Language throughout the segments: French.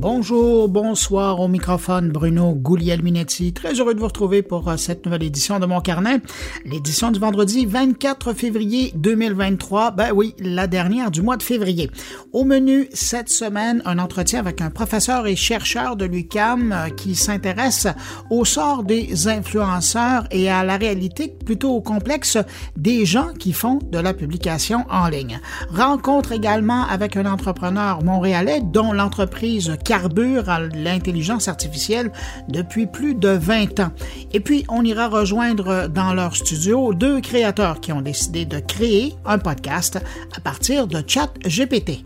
Bonjour, bonsoir au microphone Bruno Guglielminetti. Très heureux de vous retrouver pour euh, cette nouvelle édition de mon carnet. L'édition du vendredi 24 février 2023. Ben oui, la dernière du mois de février. Au menu cette semaine, un entretien avec un professeur et chercheur de l'UCAM euh, qui s'intéresse au sort des influenceurs et à la réalité plutôt complexe des gens qui font de la publication en ligne. Rencontre également avec un entrepreneur montréalais dont l'entreprise carbure à l'intelligence artificielle depuis plus de 20 ans. Et puis, on ira rejoindre dans leur studio deux créateurs qui ont décidé de créer un podcast à partir de chat GPT.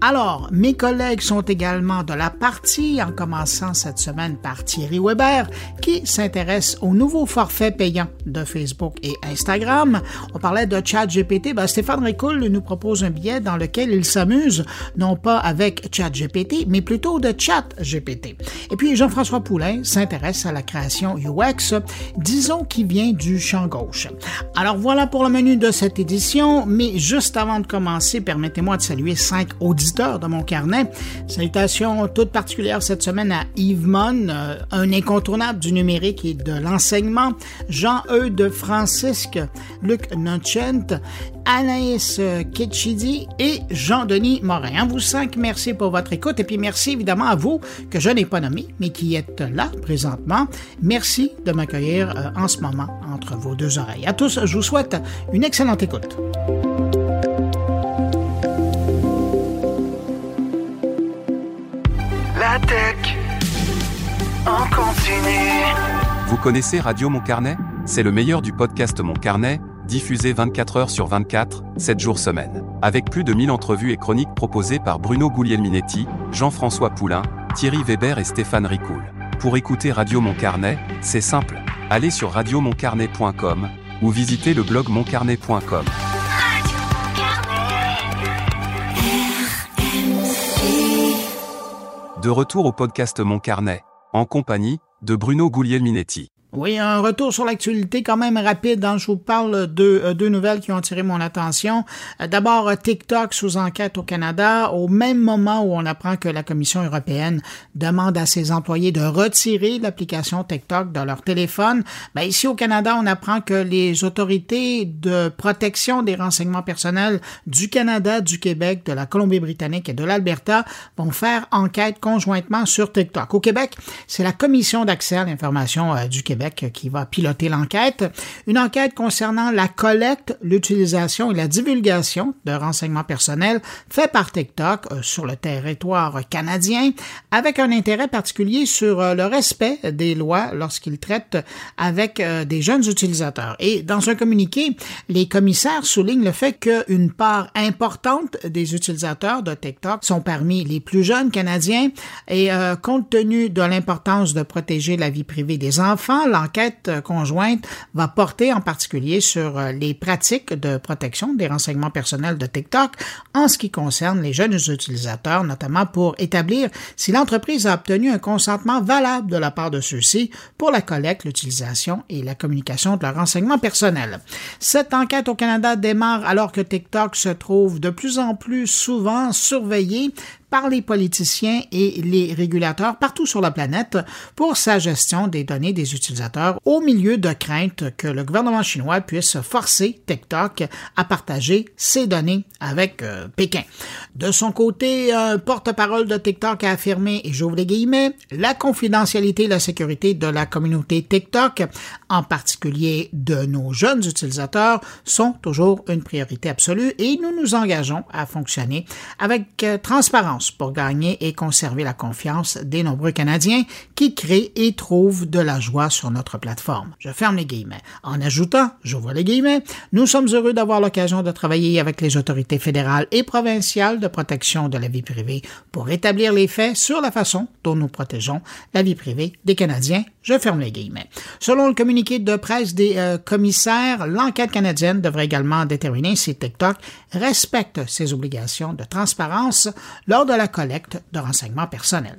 Alors, mes collègues sont également de la partie, en commençant cette semaine par Thierry Weber, qui s'intéresse aux nouveaux forfaits payants de Facebook et Instagram. On parlait de chat GPT. Ben, Stéphane Ricoul nous propose un billet dans lequel il s'amuse, non pas avec chat GPT, mais plutôt de chat GPT. Et puis Jean-François Poulain s'intéresse à la création UX, disons qui vient du champ gauche. Alors voilà pour le menu de cette édition, mais juste avant de commencer, permettez-moi de saluer cinq auditeurs de mon carnet. Salutations toutes particulières cette semaine à Yves Mon, euh, un incontournable du numérique et de l'enseignement, Jean-Eudes Francisque, Luc Notchent, Anaïs Ketchidi et Jean-Denis Morin. À vous cinq, merci pour votre écoute et puis merci évidemment à vous que je n'ai pas nommé mais qui êtes là présentement. Merci de m'accueillir euh, en ce moment entre vos deux oreilles. À tous, je vous souhaite une excellente écoute. La tech en continue. Vous connaissez Radio Mon Carnet? C'est le meilleur du podcast Mon Carnet diffusé 24 heures sur 24, 7 jours semaine. Avec plus de 1000 entrevues et chroniques proposées par Bruno Guglielminetti, Jean-François Poulain, Thierry Weber et Stéphane Ricoul. Pour écouter Radio Mon Carnet, c'est simple. Allez sur radiomoncarnet.com ou visitez le blog moncarnet.com. De retour au podcast Mon Carnet, en compagnie de Bruno Guglielminetti. Oui, un retour sur l'actualité quand même rapide. Hein. Je vous parle de euh, deux nouvelles qui ont attiré mon attention. Euh, d'abord, TikTok sous enquête au Canada, au même moment où on apprend que la Commission européenne demande à ses employés de retirer l'application TikTok de leur téléphone. Ben, ici au Canada, on apprend que les autorités de protection des renseignements personnels du Canada, du Québec, de la Colombie-Britannique et de l'Alberta vont faire enquête conjointement sur TikTok. Au Québec, c'est la Commission d'accès à l'information euh, du Québec qui va piloter l'enquête. Une enquête concernant la collecte, l'utilisation et la divulgation de renseignements personnels faits par TikTok euh, sur le territoire canadien, avec un intérêt particulier sur euh, le respect des lois lorsqu'ils traitent avec euh, des jeunes utilisateurs. Et dans un communiqué, les commissaires soulignent le fait qu'une part importante des utilisateurs de TikTok sont parmi les plus jeunes canadiens et compte tenu de l'importance de protéger la vie privée des enfants, l'enquête conjointe va porter en particulier sur euh, les pratiques de protection des renseignements personnels de TikTok en ce qui concerne les jeunes utilisateurs, notamment pour établir si l'entreprise a obtenu un consentement valable de la part de ceux-ci pour la collecte, l'utilisation et la communication de leurs renseignements personnels. Cette enquête au Canada démarre alors que TikTok se trouve de plus en plus souvent surveillé par les politiciens et les régulateurs partout sur la planète pour sa gestion des données des utilisateurs au milieu de craintes que le gouvernement chinois puisse forcer TikTok à partager ses données avec euh, Pékin. De son côté, un porte-parole de TikTok a affirmé, et j'ouvre les guillemets, la confidentialité et la sécurité de la communauté TikTok, en particulier de nos jeunes utilisateurs, sont toujours une priorité absolue et nous nous engageons à fonctionner avec euh, pour gagner et conserver la confiance des nombreux Canadiens qui créent et trouvent de la joie sur notre plateforme. Je ferme les guillemets. En ajoutant, j'ouvre les guillemets, nous sommes heureux d'avoir l'occasion de travailler avec les autorités fédérales et provinciales de protection de la vie privée pour établir les faits sur la façon dont nous protégeons la vie privée des Canadiens. Je ferme les guillemets. Selon le communiqué de presse des euh, commissaires, l'enquête canadienne devrait également déterminer si TikTok respecte ses obligations de transparence lors de la collecte de renseignements personnels.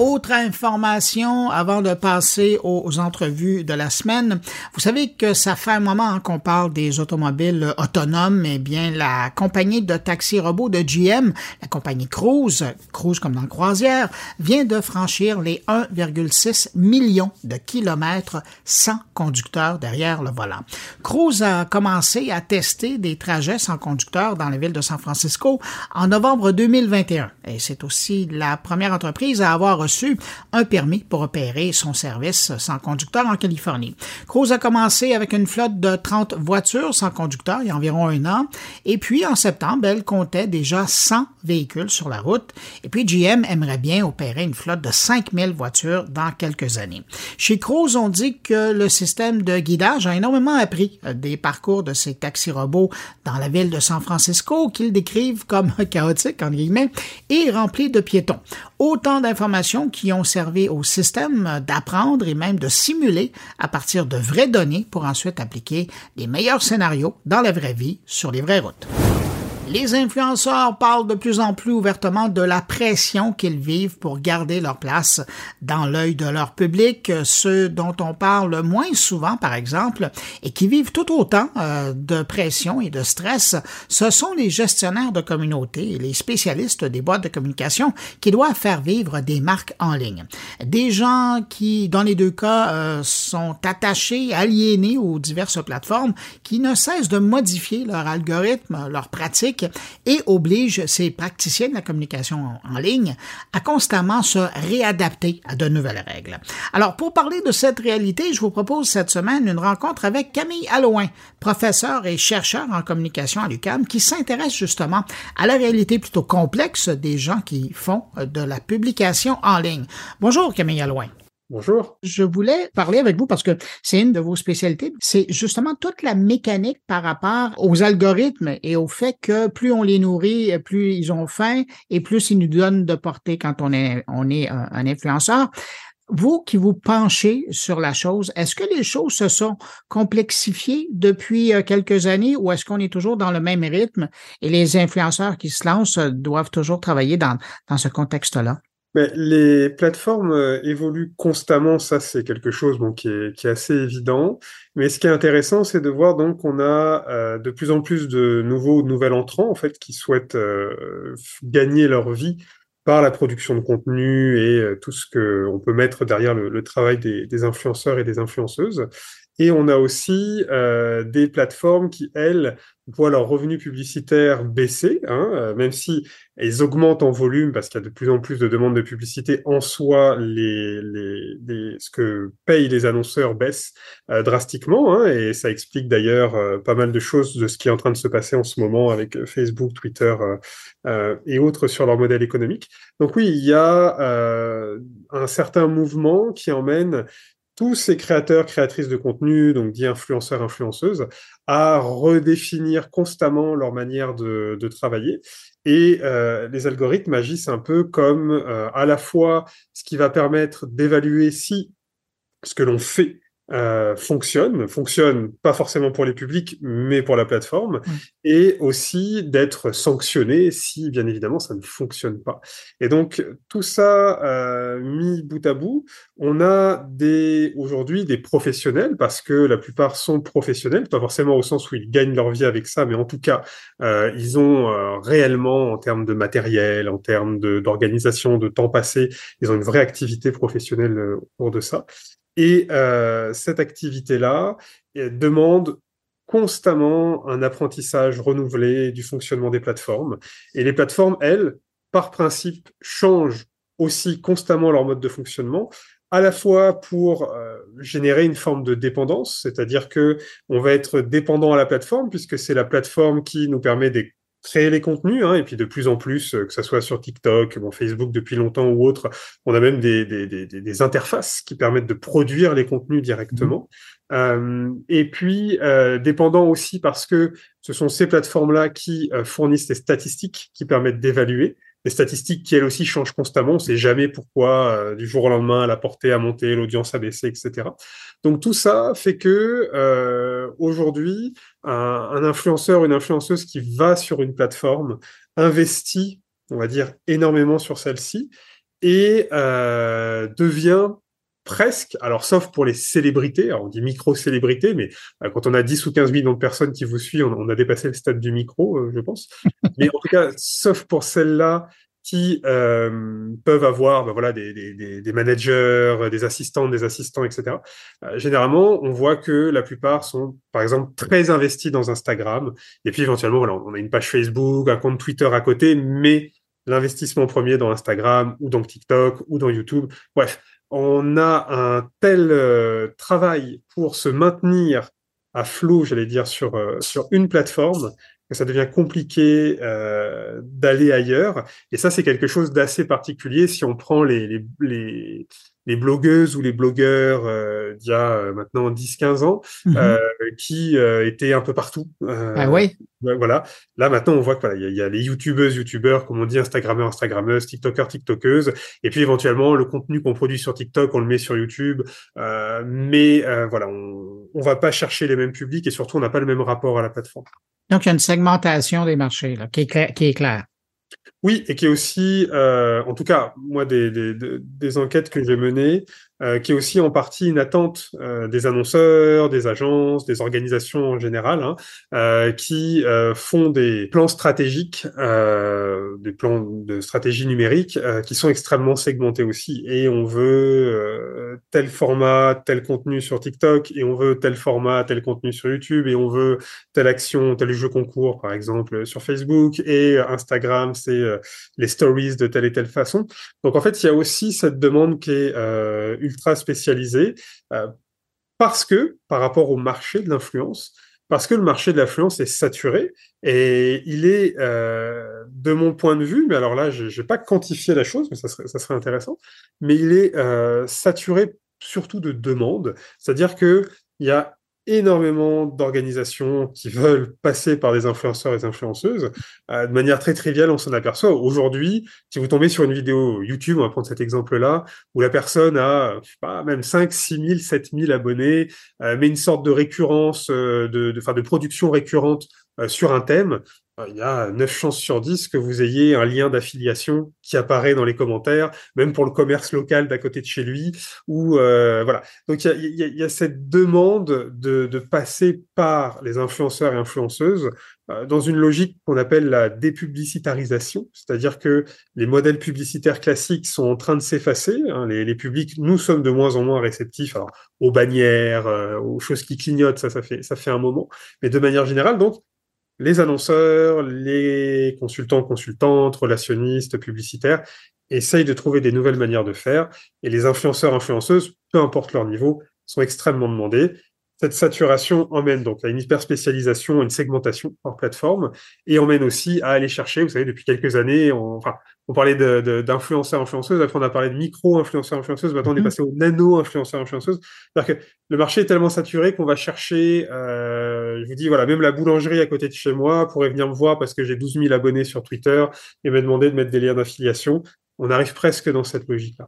Autre information avant de passer aux entrevues de la semaine. Vous savez que ça fait un moment qu'on parle des automobiles autonomes. Eh bien, la compagnie de taxi robot de GM, la compagnie Cruise, Cruise comme dans croisière, vient de franchir les 1,6 millions de kilomètres sans conducteur derrière le volant. Cruise a commencé à tester des trajets sans conducteur dans la ville de San Francisco en novembre 2021. Et c'est aussi la première entreprise à avoir reçu un permis pour opérer son service sans conducteur en Californie. Cruise a commencé avec une flotte de 30 voitures sans conducteur il y a environ un an, et puis en septembre, elle comptait déjà 100 véhicules sur la route, et puis GM aimerait bien opérer une flotte de 5000 voitures dans quelques années. Chez Cruise, on dit que le système de guidage a énormément appris des parcours de ces taxis robots dans la ville de San Francisco, qu'ils décrivent comme chaotiques, en guillemets, et remplis de piétons. Autant d'informations qui ont servi au système d'apprendre et même de simuler à partir de vraies données pour ensuite appliquer les meilleurs scénarios dans la vraie vie sur les vraies routes. Les influenceurs parlent de plus en plus ouvertement de la pression qu'ils vivent pour garder leur place dans l'œil de leur public. Ceux dont on parle moins souvent, par exemple, et qui vivent tout autant euh, de pression et de stress, ce sont les gestionnaires de communauté et les spécialistes des boîtes de communication qui doivent faire vivre des marques en ligne. Des gens qui, dans les deux cas, euh, sont attachés, aliénés aux diverses plateformes, qui ne cessent de modifier leur algorithme, leurs pratiques, et oblige ces praticiens de la communication en ligne à constamment se réadapter à de nouvelles règles. Alors, pour parler de cette réalité, je vous propose cette semaine une rencontre avec Camille Allouin, professeur et chercheur en communication à l'UQAM, qui s'intéresse justement à la réalité plutôt complexe des gens qui font de la publication en ligne. Bonjour Camille Allouin. Bonjour. Je voulais parler avec vous parce que c'est une de vos spécialités. C'est justement toute la mécanique par rapport aux algorithmes et au fait que plus on les nourrit, plus ils ont faim et plus ils nous donnent de portée quand on est, on est un, influenceur. Vous qui vous penchez sur la chose, est-ce que les choses se sont complexifiées depuis euh, quelques années ou est-ce qu'on est toujours dans le même rythme et les influenceurs qui se lancent doivent toujours travailler dans, dans ce contexte-là? Mais les plateformes euh, évoluent constamment, ça c'est quelque chose bon, qui, est, qui, est, assez évident. Mais ce qui est intéressant, c'est de voir donc qu'on a euh, de plus en plus de nouveaux nouvelles entrants en fait qui souhaitent euh, gagner leur vie par la production de contenu et tout ce que on peut mettre derrière le, le travail des, des, influenceurs et des influenceuses. Et on a aussi des plateformes qui elles voient leurs revenus publicitaires baisser, hein, euh, même si ils augmentent en volume parce qu'il y a de plus en plus de demandes de publicité, en soi, les, les, les ce que payent les annonceurs baisse euh, drastiquement, hein, et ça explique d'ailleurs euh, pas mal de choses de ce qui est en train de se passer en ce moment avec Facebook, Twitter et autres sur leur modèle économique. Donc oui, il y a un certain mouvement qui emmène tous ces créateurs, créatrices de contenu, donc dits influenceurs, influenceuses, à redéfinir constamment leur manière de, travailler. Et euh, les algorithmes agissent un peu comme euh, à la fois ce qui va permettre d'évaluer si ce que l'on fait euh, fonctionne, fonctionne pas forcément pour les publics, mais pour la plateforme, et aussi d'être sanctionné si, bien évidemment, ça ne fonctionne pas. Et donc, tout ça euh, mis bout à bout, on a des aujourd'hui des professionnels, parce que la plupart sont professionnels, pas forcément au sens où ils gagnent leur vie avec ça, mais en tout cas, euh, ils ont réellement, en termes de matériel, en termes d'organisation, de, de temps passé, ils ont une vraie activité professionnelle autour de ça. Et euh, cette activité-là demande constamment un apprentissage renouvelé du fonctionnement des plateformes. Et les plateformes, elles, par principe, changent aussi constamment leur mode de fonctionnement, à la fois pour euh, générer une forme de dépendance, c'est-à-dire que on va être dépendant à la plateforme puisque c'est la plateforme qui nous permet des créer les contenus, hein, et puis de plus en plus, euh, que ce soit sur TikTok, bon, Facebook depuis longtemps ou autre, on a même des, des, des, des interfaces qui permettent de produire les contenus directement. Mmh. Euh, et puis, euh, dépendant aussi parce que ce sont ces plateformes-là qui fournissent des statistiques qui permettent d'évaluer des statistiques qui elles aussi changent constamment. On ne sait jamais pourquoi euh, du jour au lendemain la portée a monté, l'audience a baissé, etc. Donc tout ça fait que euh, aujourd'hui, un, un, influenceur, une influenceuse qui va sur une plateforme investit, on va dire, énormément sur celle-ci et euh, devient presque, alors sauf pour les célébrités, alors on dit micro-célébrités, mais euh, quand on a 10 ou 15 millions de personnes qui vous suivent, on, on a dépassé le stade du micro, euh, je pense. mais en tout cas, sauf pour celles-là qui euh, peuvent avoir ben voilà, des, des, des, managers, des assistants, des assistants, etc. Euh, généralement, on voit que la plupart sont, par exemple, très investis dans Instagram. Et puis, éventuellement, voilà, on a une page Facebook, un compte Twitter à côté, mais l'investissement premier dans Instagram ou dans TikTok ou dans YouTube. Bref, on a un tel euh, travail pour se maintenir à flot, j'allais dire, sur, euh, une plateforme, que ça devient compliqué euh, d'aller ailleurs. Et ça, c'est quelque chose d'assez particulier si on prend les, les blogueuses ou les blogueurs euh, d'il y a euh, maintenant 10-15 ans, Mhm. euh, qui étaient un peu partout. Ah ouais, voilà. Là, maintenant, on voit qu'il y, a- il y a les youtubeuses, youtubeurs, comme on dit, instagrammeurs, instagrammeuses, tiktokers, tiktokeuses, et puis éventuellement, le contenu qu'on produit sur TikTok, on le met sur YouTube. Mais voilà, on on va pas chercher les mêmes publics et surtout, on n'a pas le même rapport à la plateforme. Donc, il y a une segmentation des marchés là, qui, est qui est claire. Oui, et qui est aussi, euh, en tout cas, moi, des, enquêtes que j'ai menées, euh, qui est aussi en partie une attente euh, des annonceurs, des agences, des organisations en général, hein, qui font des plans stratégiques, des plans de stratégie numérique, qui sont extrêmement segmentés aussi. Et on veut tel format, tel contenu sur TikTok, et on veut tel format, tel contenu sur YouTube, et on veut telle action, tel jeu concours, par exemple, sur Facebook, et Instagram, c'est les stories de telle et telle façon. Donc en fait, il y a aussi cette demande qui est euh, ultra spécialisée, euh, parce que par rapport au marché de l'influence, parce que le marché de l'influence est saturé et il est, euh, de mon point de vue, mais alors là, je n'ai pas quantifié la chose, mais ça serait, ça serait intéressant, mais il est euh, saturé surtout de demandes, c'est-à-dire que il y a énormément d'organisations qui veulent passer par des influenceurs et des influenceuses. Euh, de manière très triviale, on s'en aperçoit. Aujourd'hui, si vous tombez sur une vidéo YouTube, on va prendre cet exemple-là, où la personne a, pas, même 5, 6 000, 7 000 abonnés, euh, mais une sorte de récurrence, euh, de, de, de production récurrente euh, sur un thème, il y a 9 chances sur 10 que vous ayez un lien d'affiliation qui apparaît dans les commentaires, même pour le commerce local d'à côté de chez lui, ou euh, voilà. Donc il y y y a cette demande de, de passer par les influenceurs et influenceuses euh, dans une logique qu'on appelle la dépublicitarisation, c'est-à-dire que les modèles publicitaires classiques sont en train de s'effacer. hein. les, les publics, nous sommes de moins en moins réceptifs alors, aux bannières, euh, aux choses qui clignotent, ça, ça fait, ça fait un moment. Mais de manière générale, donc, les annonceurs, les consultants, consultantes, relationnistes, publicitaires essayent de trouver des nouvelles manières de faire. Et les influenceurs, influenceuses, peu importe leur niveau, sont extrêmement demandés. Cette saturation emmène donc à une hyperspécialisation, à une segmentation hors plateforme, et emmène aussi à aller chercher, vous savez, depuis quelques années, on, enfin, on parlait de- de- d'influenceurs, influenceuses, après on a parlé de micro-influenceurs, influenceuses, maintenant on est Mhm. passé au nano-influenceurs, influenceuses. C'est-à-dire que le marché est tellement saturé qu'on va chercher, euh, je vous dis, voilà, même la boulangerie à côté de chez moi pourrait venir me voir parce que j'ai 12 000 abonnés sur Twitter et me demander de mettre des liens d'affiliation. On arrive presque dans cette logique-là.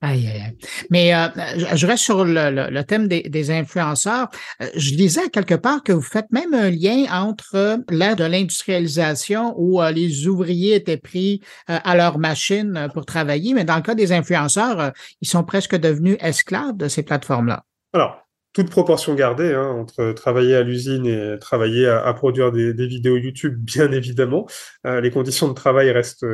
Aïe, aïe. Mais euh, je reste sur le, thème des, influenceurs. Euh, Je lisais quelque part que vous faites même un lien entre euh, l'ère de l'industrialisation où les ouvriers étaient pris à leur machine pour travailler, mais dans le cas des influenceurs, ils sont presque devenus esclaves de ces plateformes-là. Alors, toute proportion gardée hein, entre travailler à l'usine et travailler à, produire des, vidéos YouTube, bien évidemment. Les conditions de travail restent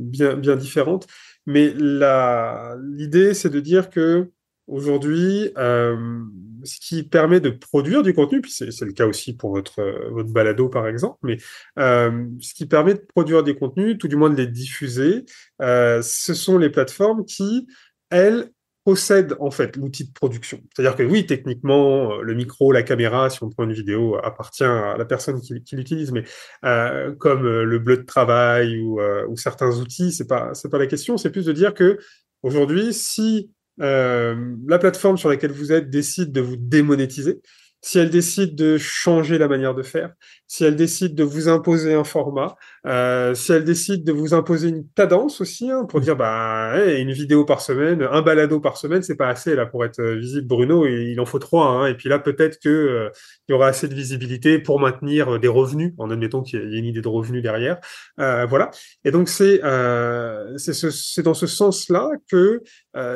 bien, bien différentes. Mais l'idée, c'est de dire que aujourd'hui, euh, ce qui permet de produire du contenu, puis c'est le cas aussi pour votre, votre balado, par exemple, mais euh, ce qui permet de produire des contenus, tout du moins de les diffuser, euh, ce sont les plateformes qui, elles, possède en fait l'outil de production. C'est-à-dire que oui, techniquement, euh, le micro, la caméra, si on prend une vidéo, appartient à la personne qui, l'utilise, mais euh, comme euh, le bleu de travail ou, euh, certains outils, c'est pas c'est pas la question. C'est plus de dire que aujourd'hui, si euh, la plateforme sur laquelle vous êtes décide de vous démonétiser, si elle décide de changer la manière de faire, si elle décide de vous imposer un format, euh, si elle décide de vous imposer une cadence aussi, hein, pour dire bah une vidéo par semaine, un balado par semaine, c'est pas assez là pour être euh, visible, Bruno, il en faut trois. Hein, et puis là, peut-être que euh, il y aura assez de visibilité pour maintenir des revenus, en admettant qu'il y a une idée de revenus derrière. voilà. Et donc c'est c'est dans ce sens-là que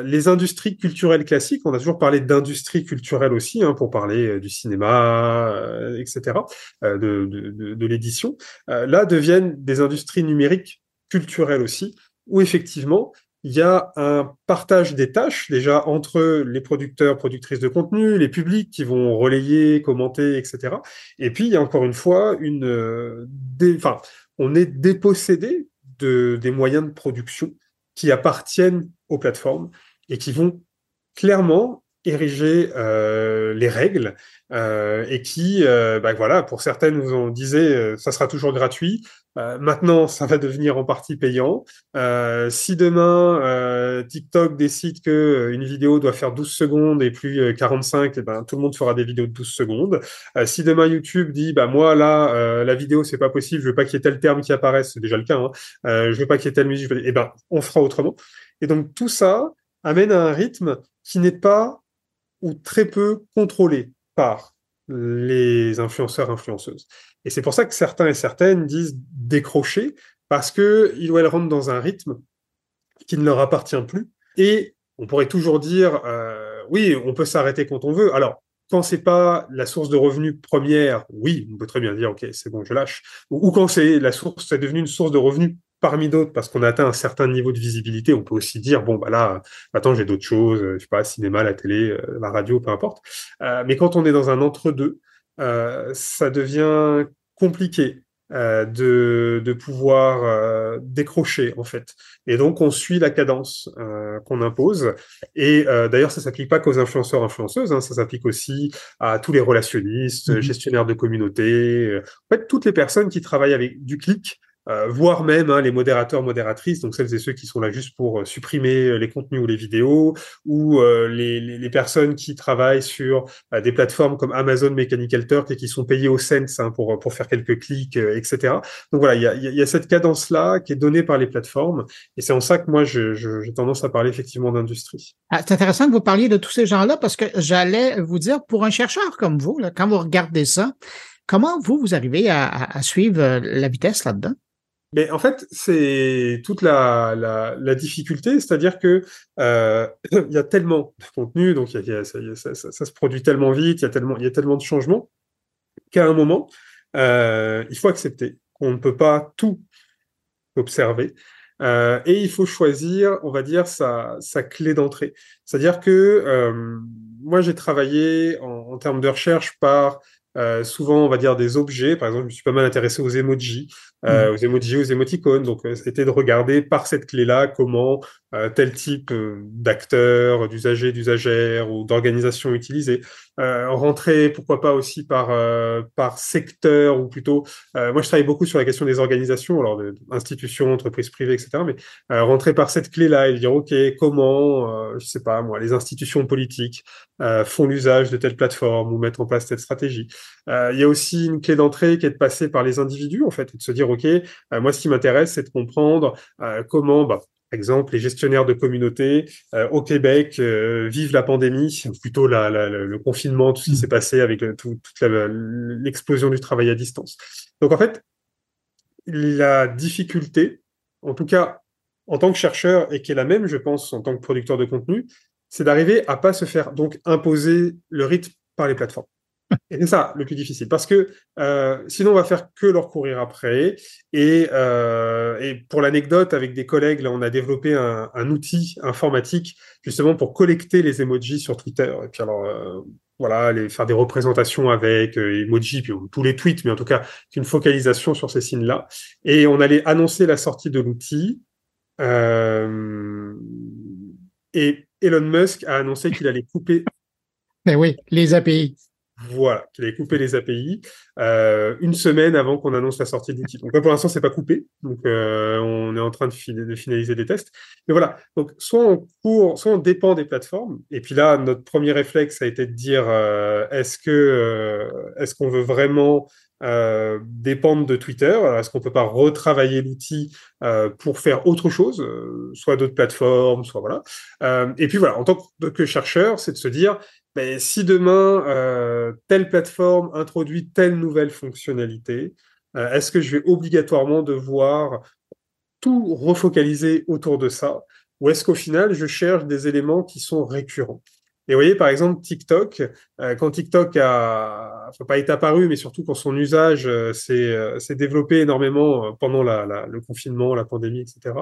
les industries culturelles classiques, on a toujours parlé d'industrie culturelle aussi, hein, pour parler du cinéma, etc., de, de, de l'édition, là deviennent des industries numériques culturelles aussi, où effectivement, il y a un partage des tâches déjà entre les producteurs, productrices de contenu, les publics qui vont relayer, commenter, etc. Et puis, il y a encore une fois une, euh, on est dépossédé de, des moyens de production qui appartiennent aux plateformes et qui vont clairement ériger euh, les règles euh, et qui, euh, bah, voilà, pour certaines, vous en disiez, ça sera toujours gratuit. maintenant, ça va devenir en partie payant. si demain TikTok décide que une vidéo doit faire 12 secondes et plus 45, et eh ben tout le monde fera des vidéos de 12 secondes. si demain YouTube dit, bah moi là, la vidéo c'est pas possible, je veux pas qu'il y ait tel terme qui apparaisse, c'est déjà le cas. Hein, je veux pas qu'il y ait telle musique, et eh ben on fera autrement. Et donc tout ça amène à un rythme qui n'est pas ou très peu contrôlé par les influenceurs, influenceuses. Et c'est pour ça que certains et certaines disent décrocher, parce que ils ou elles rentrent dans un rythme qui ne leur appartient plus. Et on pourrait toujours dire, euh, oui, on peut s'arrêter quand on veut. Alors, quand c'est pas la source de revenus première, oui, on peut très bien dire, ok, c'est bon, je lâche. Ou, ou quand c'est la source, c'est devenu une source de revenus parmi d'autres, parce qu'on a atteint un certain niveau de visibilité, on peut aussi dire bon bah là, attends, j'ai d'autres choses, je sais pas, cinéma, la télé, euh, la radio, peu importe. Euh, mais quand on est dans un entre-deux, euh, ça devient compliqué euh, de, de pouvoir euh, décrocher en fait. Et donc on suit la cadence euh, qu'on impose. Et d'ailleurs ça s'applique pas qu'aux influenceurs influenceuses, hein, ça s'applique aussi à tous les relationnistes, mmh gestionnaires de communautés, en fait toutes les personnes qui travaillent avec du clic euh, voire même hein, les modérateurs, modératrices, donc celles et ceux qui sont là juste pour euh, supprimer euh, les contenus ou les vidéos, ou les, les, les, personnes qui travaillent sur des plateformes comme Amazon Mechanical Turk et qui sont payées au cents hein, pour, pour faire quelques clics, etc. Donc voilà, il y a, y a, cette cadence-là qui est donnée par les plateformes, et c'est en ça que moi j'ai je, j'ai tendance à parler effectivement d'industrie. Ah, c'est intéressant que vous parliez de tous ces gens-là parce que j'allais vous dire, pour un chercheur comme vous, là, quand vous regardez ça, comment vous, vous arrivez à, à suivre la vitesse là-dedans? Mais en fait, c'est toute la, la, la difficulté, c'est-à-dire que euh, il y a tellement de contenu, donc y a, ça, ça, ça, se produit tellement vite, il y a tellement, il y a tellement de changements qu'à un moment, euh, il faut accepter qu'on ne peut pas tout observer. Euh, et il faut choisir, on va dire, sa, sa clé d'entrée. C'est-à-dire que euh, moi, j'ai travaillé en, en, termes de recherche par euh, souvent, on va dire des objets. Par exemple, je me suis pas mal intéressé aux emojis, euh, mmh. aux emojis, aux émoticônes. Donc, euh, c'était de regarder par cette clé-là comment euh, tel type euh, d'acteurs, d'usagers, d'usagères ou d'organisations utilisées. Euh, rentrer, pourquoi pas aussi par par secteur ou plutôt. moi, je travaille beaucoup sur la question des organisations, alors de, institutions, entreprises privées, etc. Mais rentrer par cette clé-là et dire ok, comment, je sais pas moi, les institutions politiques font l'usage de telle plateforme ou mettre en place telle stratégie. Il y a aussi une clé d'entrée qui est de passer par les individus en fait et de se dire ok, moi, ce qui m'intéresse, c'est de comprendre comment, bah, exemple, les gestionnaires de communautés euh, au Québec euh, vivent la pandémie, plutôt la, la, le confinement, tout ce qui mmh. s'est passé avec euh, tout, toute l'explosion du travail à distance. Donc en fait, la difficulté, en tout cas en tant que chercheur et qui est la même, je pense, en tant que producteur de contenu, c'est d'arriver à pas se faire donc imposer le rythme par les plateformes. Et c'est ça le plus difficile, parce que euh, sinon on va faire que leur courir après. Et, euh, et pour l'anecdote, avec des collègues, là, on a développé un, outil informatique justement pour collecter les emojis sur Twitter. Et puis alors, euh, voilà, les, faire des représentations avec emojis, puis tous les tweets, mais en tout cas une focalisation sur ces signes-là. Et on allait annoncer la sortie de l'outil. Et Elon Musk a annoncé qu'il allait couper. Mais oui, les API voilà, qu'il avait coupé les API euh, une semaine avant qu'on annonce la sortie de l'outil. Donc là, pour l'instant, c'est pas coupé. Donc euh, on est en train de, finaliser des tests. Mais voilà. Donc soit on court, soit on dépend des plateformes. Et puis là, notre premier réflexe a été de dire euh, est-ce que euh, est-ce qu'on veut vraiment euh, dépendre de Twitter? Est-ce qu'on peut pas retravailler l'outil euh, pour faire autre chose, euh, soit d'autres plateformes, soit voilà. et puis voilà, en tant que chercheur, c'est de se dire mais si demain, euh, telle plateforme introduit telle nouvelle fonctionnalité, euh, est-ce que je vais obligatoirement devoir tout refocaliser autour de ça? Ou est-ce qu'au final, je cherche des éléments qui sont récurrents? Et vous voyez, par exemple, TikTok, euh, quand TikTok a, pas été apparu, mais surtout quand son usage s'est développé énormément pendant le confinement, la pandémie, etc.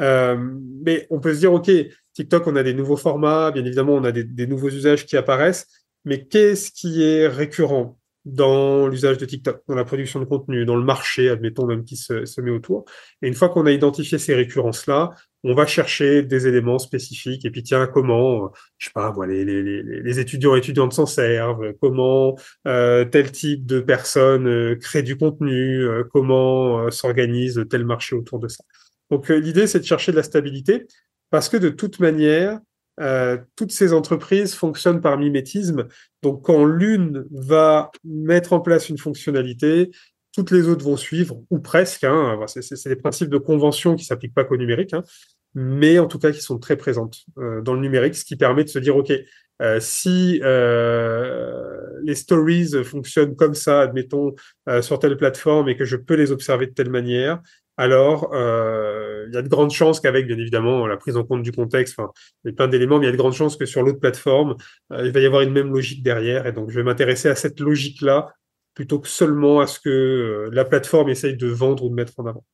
Euh, mais on peut se dire, OK, TikTok, on a des nouveaux formats, bien évidemment, on a des, des nouveaux usages qui apparaissent, mais qu'est-ce qui est récurrent dans l'usage de TikTok, dans la production de contenu, dans le marché, admettons même qui se, se met autour. Et une fois qu'on a identifié ces récurrences-là, on va chercher des éléments spécifiques. Et puis tiens, comment, je sais pas, voilà, les, les, les étudiants et étudiantes s'en servent, comment euh, tel type de personnes euh, crée du contenu, euh, comment euh, s'organise tel marché autour de ça. Donc euh, l'idée, c'est de chercher de la stabilité parce que de toute manière, euh, toutes ces entreprises fonctionnent par mimétisme. Donc quand l'une va mettre en place une fonctionnalité, toutes les autres vont suivre, ou presque. Hein. C'est des principes de convention qui s'appliquent pas qu'au numérique, hein, mais en tout cas qui sont très présentes euh, dans le numérique, ce qui permet de se dire, OK, si les stories fonctionnent comme ça, admettons, sur telle plateforme et que je peux les observer de telle manière, alors euh, il y a de grandes chances qu'avec, bien évidemment, la prise en compte du contexte, enfin, il y a plein d'éléments, mais il y a de grandes chances que sur l'autre plateforme, euh, il va y avoir une même logique derrière. Et donc, je vais m'intéresser à cette logique-là plutôt que seulement à ce que euh, la plateforme essaye de vendre ou de mettre en avant.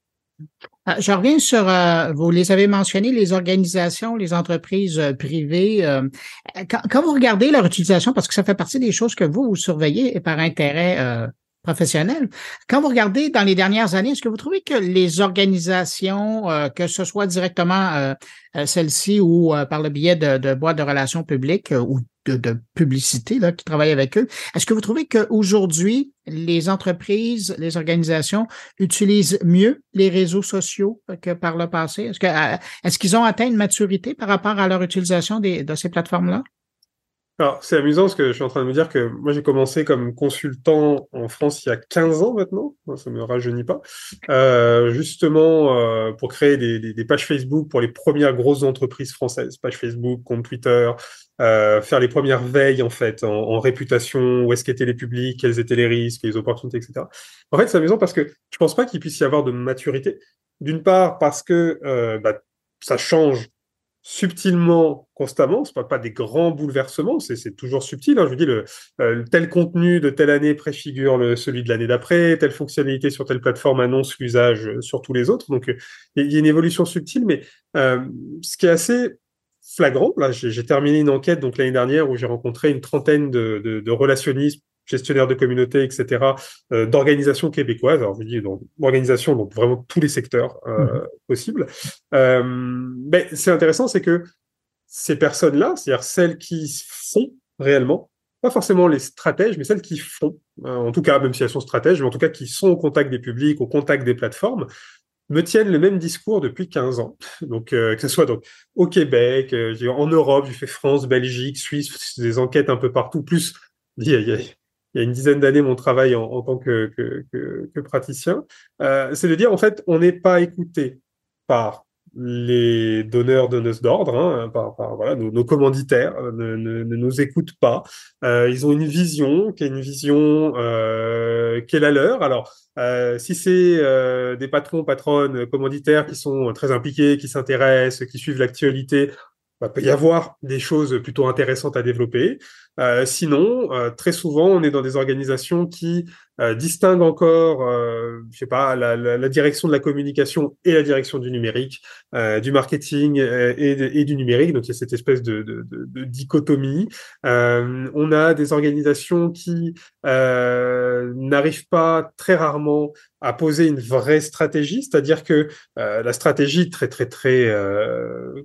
Je reviens sur, vous les avez mentionné, les organisations, les entreprises privées. Quand, quand, vous regardez leur utilisation, parce que ça fait partie des choses que vous, vous surveillez par intérêt professionnels. Quand vous regardez dans les dernières années, est-ce que vous trouvez que les organisations, euh, que ce soit directement euh, euh celles-ci ou euh, par le biais de, de boîtes de relations publiques ou de, de, publicité là, qui travaillent avec eux, est-ce que vous trouvez qu'aujourd'hui, les entreprises, les organisations utilisent mieux les réseaux sociaux que par le passé? Est-ce que est-ce qu'ils ont atteint une maturité par rapport à leur utilisation des, de ces plateformes-là? Alors, c'est amusant parce que je suis en train de me dire que moi, j'ai commencé comme consultant en France il y a 15 ans maintenant, ça me rajeunit pas, euh, justement euh, pour créer des, des, des, pages Facebook pour les premières grosses entreprises françaises, pages Facebook, compte Twitter, euh, faire les premières veilles en fait en, réputation, où est-ce qu'étaient les publics, quels étaient les risques, les opportunités, etc. En fait, c'est amusant parce que je pense pas qu'il puisse y avoir de maturité. D'une part parce que euh, bah, ça change subtilement, constamment. Ce pas, pas des grands bouleversements, c'est toujours subtil. Hein. Je vous dis, le, euh, tel contenu de telle année préfigure celui de l'année d'après, telle fonctionnalité sur telle plateforme annonce l'usage sur tous les autres. Donc, il y a une évolution subtile, mais euh, ce qui est assez flagrant, là, j'ai terminé une enquête donc l'année dernière où j'ai rencontré une trentaine de, de relationnistes gestionnaires de communautés, etc., euh, d'organisations québécoises. Alors, je dis donc organisation, donc vraiment tous les secteurs euh, mmh. possibles. Euh, mais c'est intéressant, c'est que ces personnes-là, c'est-à-dire celles qui font réellement, pas forcément les stratèges, mais celles qui font, euh, en tout cas, même si elles sont stratèges, mais en tout cas qui sont au contact des publics, au contact des plateformes, me tiennent le même discours depuis 15 ans. Donc, euh, que ce soit donc au Québec, euh, en Europe, j'ai fait France, Belgique, Suisse, des enquêtes un peu partout, plus il y a, il y a une dizaine d'années mon travail en, tant que, praticien, euh, c'est de dire en fait on n'est pas écouté par les donneurs donneuses d'ordre, hein, nos, commanditaires euh, ne, nous écoutent pas. Euh, ils ont une vision qui est une vision euh, qui la leur. Alors si c'est des patrons, patronnes, commanditaires qui sont très impliqués, qui s'intéressent, qui suivent l'actualité, il peut y avoir des choses plutôt intéressantes à développer. Euh, sinon, euh, très souvent, on est dans des organisations qui euh, distinguent encore, euh, je sais pas, la, la, la, direction de la communication et la direction du numérique, euh, du marketing euh, et, et, du numérique. Donc, il y a cette espèce de, de, de, dichotomie. on a des organisations qui n'arrivent pas très rarement à poser une vraie stratégie, c'est-à-dire que la stratégie, très très très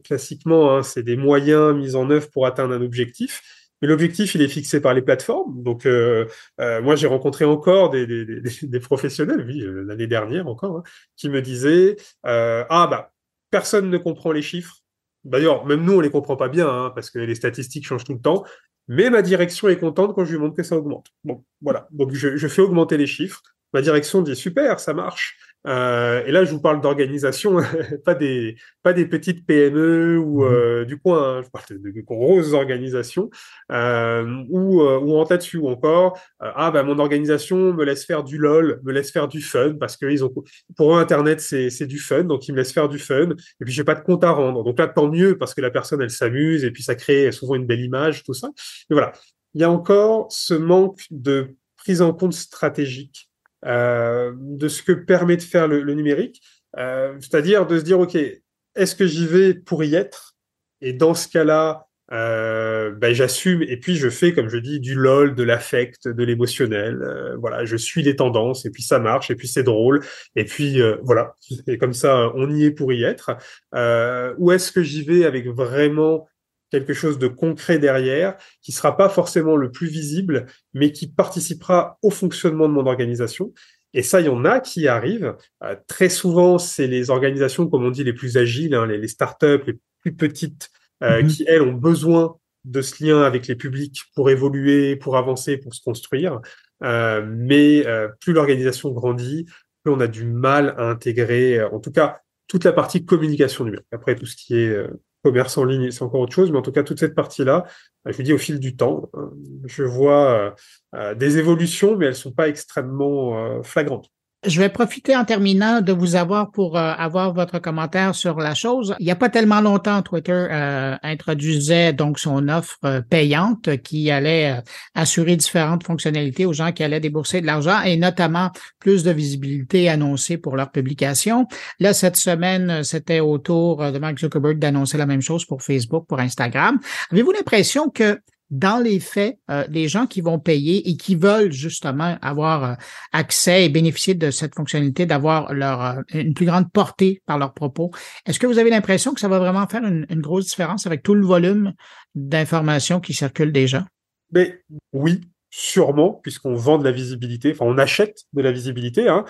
classiquement, hein, c'est des moyens mis en œuvre pour atteindre un objectif mais l'objectif, il est fixé par les plateformes. Donc, euh, euh, moi, j'ai rencontré encore des, des, des, des professionnels, oui, euh, l'année dernière encore, hein, qui me disaient euh, ah bah personne ne comprend les chiffres. D'ailleurs, même nous, on les comprend pas bien hein, parce que les statistiques changent tout le temps. Mais ma direction est contente quand je lui montre que ça augmente. Bon, voilà. Donc, je, je fais augmenter les chiffres. Ma direction dit super, ça marche. Euh, et là, je vous parle d'organisation, pas des pas des petites PME ou mhm. euh, du coin. Hein, je parle de, de grosses organisations euh, ou euh, ou en tête dessus ou encore euh, ah bah mon organisation me laisse faire du lol, me laisse faire du fun parce que ils ont pour eux internet c'est c'est du fun donc ils me laissent faire du fun et puis j'ai pas de compte à rendre donc là tant mieux parce que la personne elle s'amuse et puis ça crée souvent une belle image tout ça. Mais voilà, il y a encore ce manque de prise en compte stratégique de ce que permet de faire le, numérique, euh, c'est-à-dire de se dire, OK, est-ce que j'y vais pour y être? Et dans ce cas-là, euh, ben, j'assume et puis je fais, comme je dis, du lol, de l'affect, de l'émotionnel. Euh, voilà, je suis les tendances et puis ça marche et puis c'est drôle et puis euh, voilà. Et comme ça, on y est pour y être. Euh, ou est-ce que j'y vais avec vraiment quelque chose de concret derrière, qui sera pas forcément le plus visible, mais qui participera au fonctionnement de mon organisation. Et ça, il y en a qui arrivent. Euh, très souvent, c'est les organisations, comme on dit, les plus agiles, hein, les, les startups, les plus petites, euh, mm-hmm. qui, elles, ont besoin de ce lien avec les publics pour évoluer, pour avancer, pour se construire. Euh, mais plus l'organisation grandit, plus on a du mal à intégrer, en tout cas, toute la partie communication numérique. Après, tout ce qui est commerce en ligne, c'est encore autre chose, mais en tout cas, toute cette partie-là, je vous dis au fil du temps, euh, je vois euh, euh, des évolutions, mais elles sont pas extrêmement flagrantes. Je vais profiter en terminant de vous avoir pour euh, avoir votre commentaire sur la chose. Il n'y a pas tellement longtemps, Twitter euh, introduisait donc son offre euh, payante qui allait assurer différentes fonctionnalités aux gens qui allaient débourser de l'argent et notamment plus de visibilité annoncée pour leur publication. Là, cette semaine, c'était au tour de Mark Zuckerberg d'annoncer la même chose pour Facebook, pour Instagram. Avez-vous l'impression que dans les faits, euh, les gens qui vont payer et qui veulent justement avoir euh, accès et bénéficier de cette fonctionnalité, d'avoir leur euh, une plus grande portée par leurs propos, est-ce que vous avez l'impression que ça va vraiment faire une, grosse différence avec tout le volume d'informations qui circulent déjà? Mais oui, sûrement, puisqu'on vend de la visibilité, enfin on achète de la visibilité. Hein.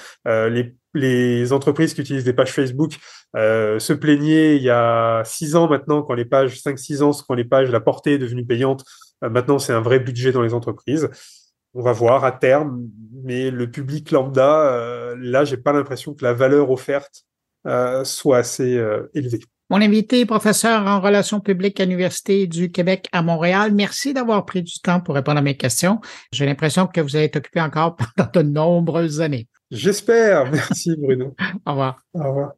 Les, entreprises qui utilisent des pages Facebook se plaignaient il y a six ans maintenant, quand les pages, cinq, six ans, quand les pages, la portée est devenue payante, maintenant c'est un vrai budget dans les entreprises. On va voir à terme, mais le public lambda, euh, là, j'ai pas l'impression que la valeur offerte euh, soit assez élevée. Mon invité, professeur en relations publiques à l'Université du Québec à Montréal, merci d'avoir pris du temps pour répondre à mes questions. J'ai l'impression que vous allez être occupé encore pendant de nombreuses années. J'espère. Merci, Bruno. Au revoir. Au revoir.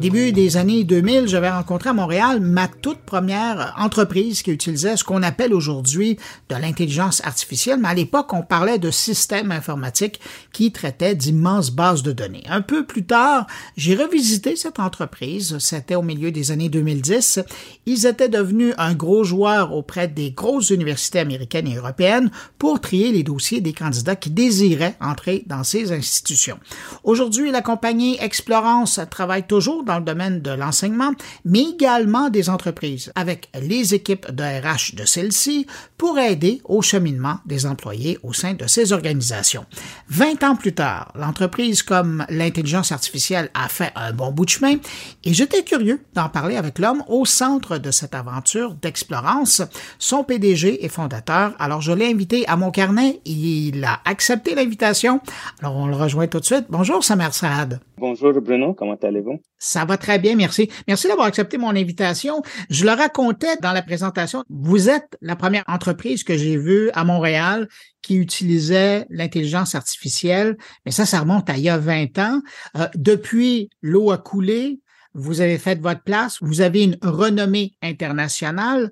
Début des années 2000, j'avais rencontré à Montréal ma toute première entreprise qui utilisait ce qu'on appelle aujourd'hui de l'intelligence artificielle, mais à l'époque, on parlait de systèmes informatiques qui traitaient d'immenses bases de données. Un peu plus tard, j'ai revisité cette entreprise, c'était au milieu des années 2010. Ils étaient devenus un gros joueur auprès des grosses universités américaines et européennes pour trier les dossiers des candidats qui désiraient entrer dans ces institutions. Aujourd'hui, la compagnie Explorance travaille toujours dans le domaine de l'enseignement, mais également des entreprises, avec les équipes de RH de celles-ci pour aider au cheminement des employés au sein de ces organisations. Vingt ans plus tard, l'entreprise comme l'intelligence artificielle a fait un bon bout de chemin et j'étais curieux d'en parler avec l'homme au centre de cette aventure d'explorance, son PDG et fondateur. Alors je l'ai invité à mon carnet, il a accepté l'invitation. Alors on le rejoint tout de suite. Bonjour Samer Saad. Bonjour Bruno, comment allez-vous? Ça va très bien, merci. Merci d'avoir accepté mon invitation. Je le racontais dans la présentation. Vous êtes la première entreprise que j'ai vue à Montréal qui utilisait l'intelligence artificielle, mais ça, ça remonte à il y a 20 ans. Euh, depuis, l'eau a coulé, vous avez fait votre place, vous avez une renommée internationale.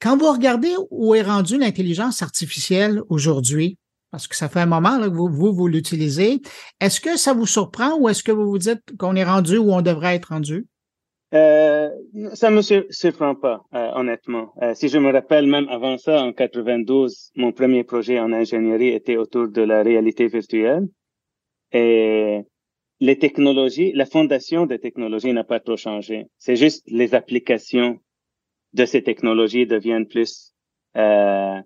Quand vous regardez où est rendue l'intelligence artificielle aujourd'hui, parce que ça fait un moment là, que vous, vous, vous l'utilisez. Est-ce que ça vous surprend ou est-ce que vous vous dites qu'on est rendu où on devrait être rendu? Euh, ça me surprend pas, euh, honnêtement. Euh, si je me rappelle, même avant ça, en 92, mon premier projet en ingénierie était autour de la réalité virtuelle. Et les technologies, la fondation des technologies n'a pas trop changé. C'est juste les applications de ces technologies deviennent plus euh,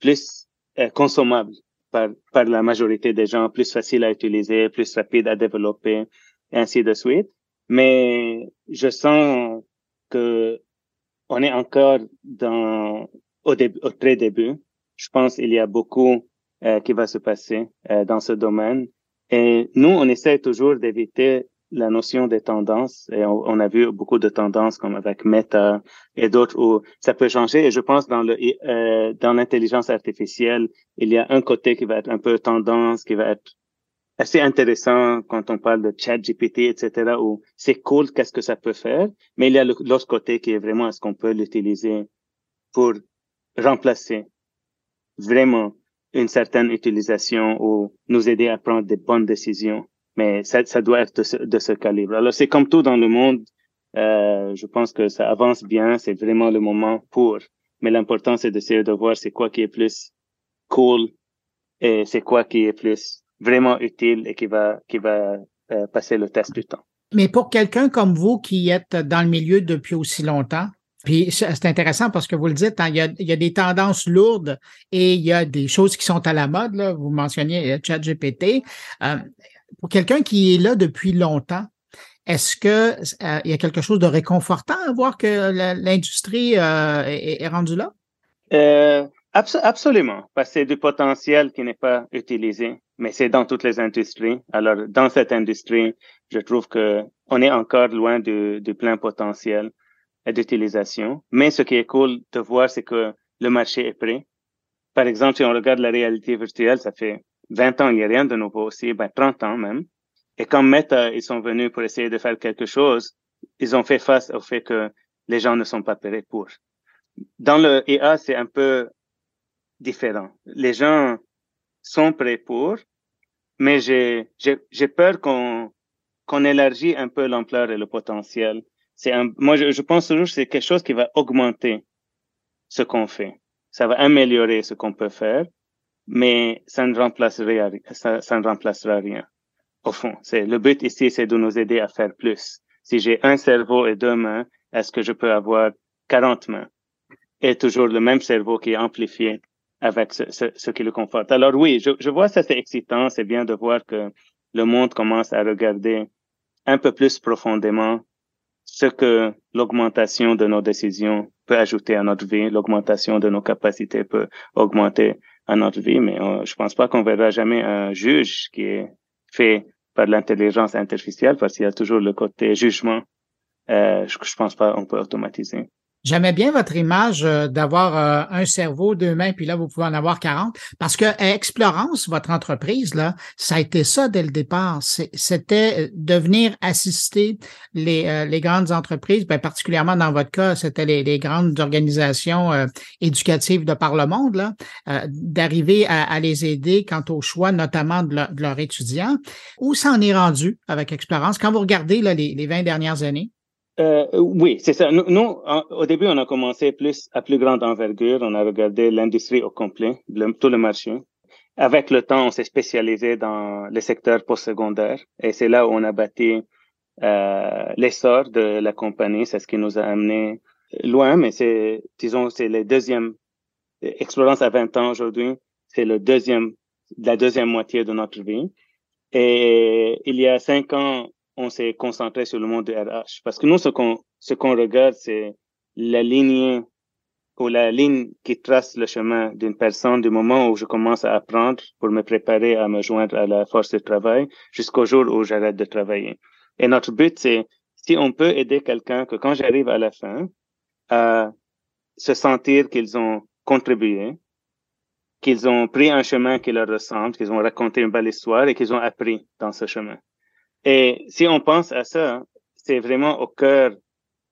plus consommables par, par la majorité des gens, plus faciles à utiliser, plus rapides à développer, et ainsi de suite. Mais je sens que on est encore dans au, début, au très début. Je pense qu'il y a beaucoup euh, qui va se passer euh, dans ce domaine. Et nous, on essaie toujours d'éviter la notion des tendances. Et on, a vu beaucoup de tendances comme avec Meta et d'autres où ça peut changer. Et je pense dans le euh, dans l'intelligence artificielle, il y a un côté qui va être un peu tendance, qui va être assez intéressant quand on parle de chat GPT, etc., où c'est cool, qu'est-ce que ça peut faire. Mais il y a l'autre côté qui est vraiment est-ce qu'on peut l'utiliser pour remplacer vraiment une certaine utilisation ou nous aider à prendre des bonnes décisions. Mais ça, ça doit être de ce, de ce calibre. Alors, c'est comme tout dans le monde. Euh, je pense que ça avance bien. C'est vraiment le moment pour. Mais l'important, c'est d'essayer de voir c'est quoi qui est plus cool et c'est quoi qui est plus vraiment utile et qui va, qui va euh, passer le test du temps. Mais pour quelqu'un comme vous qui êtes dans le milieu depuis aussi longtemps, puis c'est intéressant parce que vous le dites, hein, il, y a, il, y a, des tendances lourdes et il y a des choses qui sont à la mode. Là. Vous mentionniez euh, ChatGPT. Euh, pour quelqu'un qui est là depuis longtemps, est-ce que euh, il y a quelque chose de réconfortant à voir que l'industrie euh, est, rendue là? Euh, abso absolument, parce que c'est du potentiel qui n'est pas utilisé, mais c'est dans toutes les industries. Alors, dans cette industrie, je trouve que on est encore loin du, du plein potentiel d'utilisation. Mais ce qui est cool de voir, c'est que le marché est prêt. Par exemple, si on regarde la réalité virtuelle, ça fait 20 ans, il n'y a rien de nouveau aussi, ben 30 ans même. Et quand Meta, ils sont venus pour essayer de faire quelque chose, ils ont fait face au fait que les gens ne sont pas prêts pour. Dans le IA, c'est un peu différent. Les gens sont prêts pour, mais j'ai, j'ai, peur qu'on, qu'on élargit un peu l'ampleur et le potentiel c'est un, moi, je, je pense toujours que c'est quelque chose qui va augmenter ce qu'on fait. Ça va améliorer ce qu'on peut faire, mais ça ne remplacera, ça, ça ne remplacera rien. Au fond, c'est, le but ici, c'est de nous aider à faire plus. Si j'ai un cerveau et deux mains, est-ce que je peux avoir 40 mains? Et toujours le même cerveau qui est amplifié avec ce, ce, ce qui le conforte. Alors oui, je, je vois ça, c'est excitant. C'est bien de voir que le monde commence à regarder un peu plus profondément ce que l'augmentation de nos décisions peut ajouter à notre vie, l'augmentation de nos capacités peut augmenter à notre vie, mais euh, je pense pas qu'on verra jamais un juge qui est fait par l'intelligence artificielle parce qu'il y a toujours le côté jugement. Euh, je, je pense pas qu'on peut automatiser. J'aimais bien votre image euh, d'avoir euh, un cerveau, deux mains, puis là, vous pouvez en avoir 40. Parce que Explorance, votre entreprise, là, ça a été ça dès le départ. C'était euh, de venir assister les, les grandes entreprises, ben, particulièrement dans votre cas, c'était les, les, grandes organisations éducatives de par le monde, là, d'arriver à, à, les aider quant au choix, notamment de, de leurs étudiants. Où ça en est rendu avec Explorance? Quand vous regardez là, les, les 20 dernières années? Euh, oui, c'est ça. Nous, au début, on a commencé plus à plus grande envergure. On a regardé l'industrie au complet, le, tout le marché. Avec le temps, on s'est spécialisé dans le secteur postsecondaire et c'est là où on a bâti euh, l'essor de la compagnie. C'est ce qui nous a amené loin, mais c'est, disons, c'est le deuxième expérience à 20 ans aujourd'hui. C'est le deuxième, la deuxième moitié de notre vie. Et il y a cinq ans, on s'est concentré sur le monde de RH. Parce que nous, ce qu'on, ce qu'on regarde, c'est la ligne ou la ligne qui trace le chemin d'une personne du moment où je commence à apprendre pour me préparer à me joindre à la force de travail jusqu'au jour où j'arrête de travailler. Et notre but, c'est si on peut aider quelqu'un que quand j'arrive à la fin, à se sentir qu'ils ont contribué, qu'ils ont pris un chemin qui leur ressemble, qu'ils ont raconté une belle histoire et qu'ils ont appris dans ce chemin. Et si on pense à ça, c'est vraiment au cœur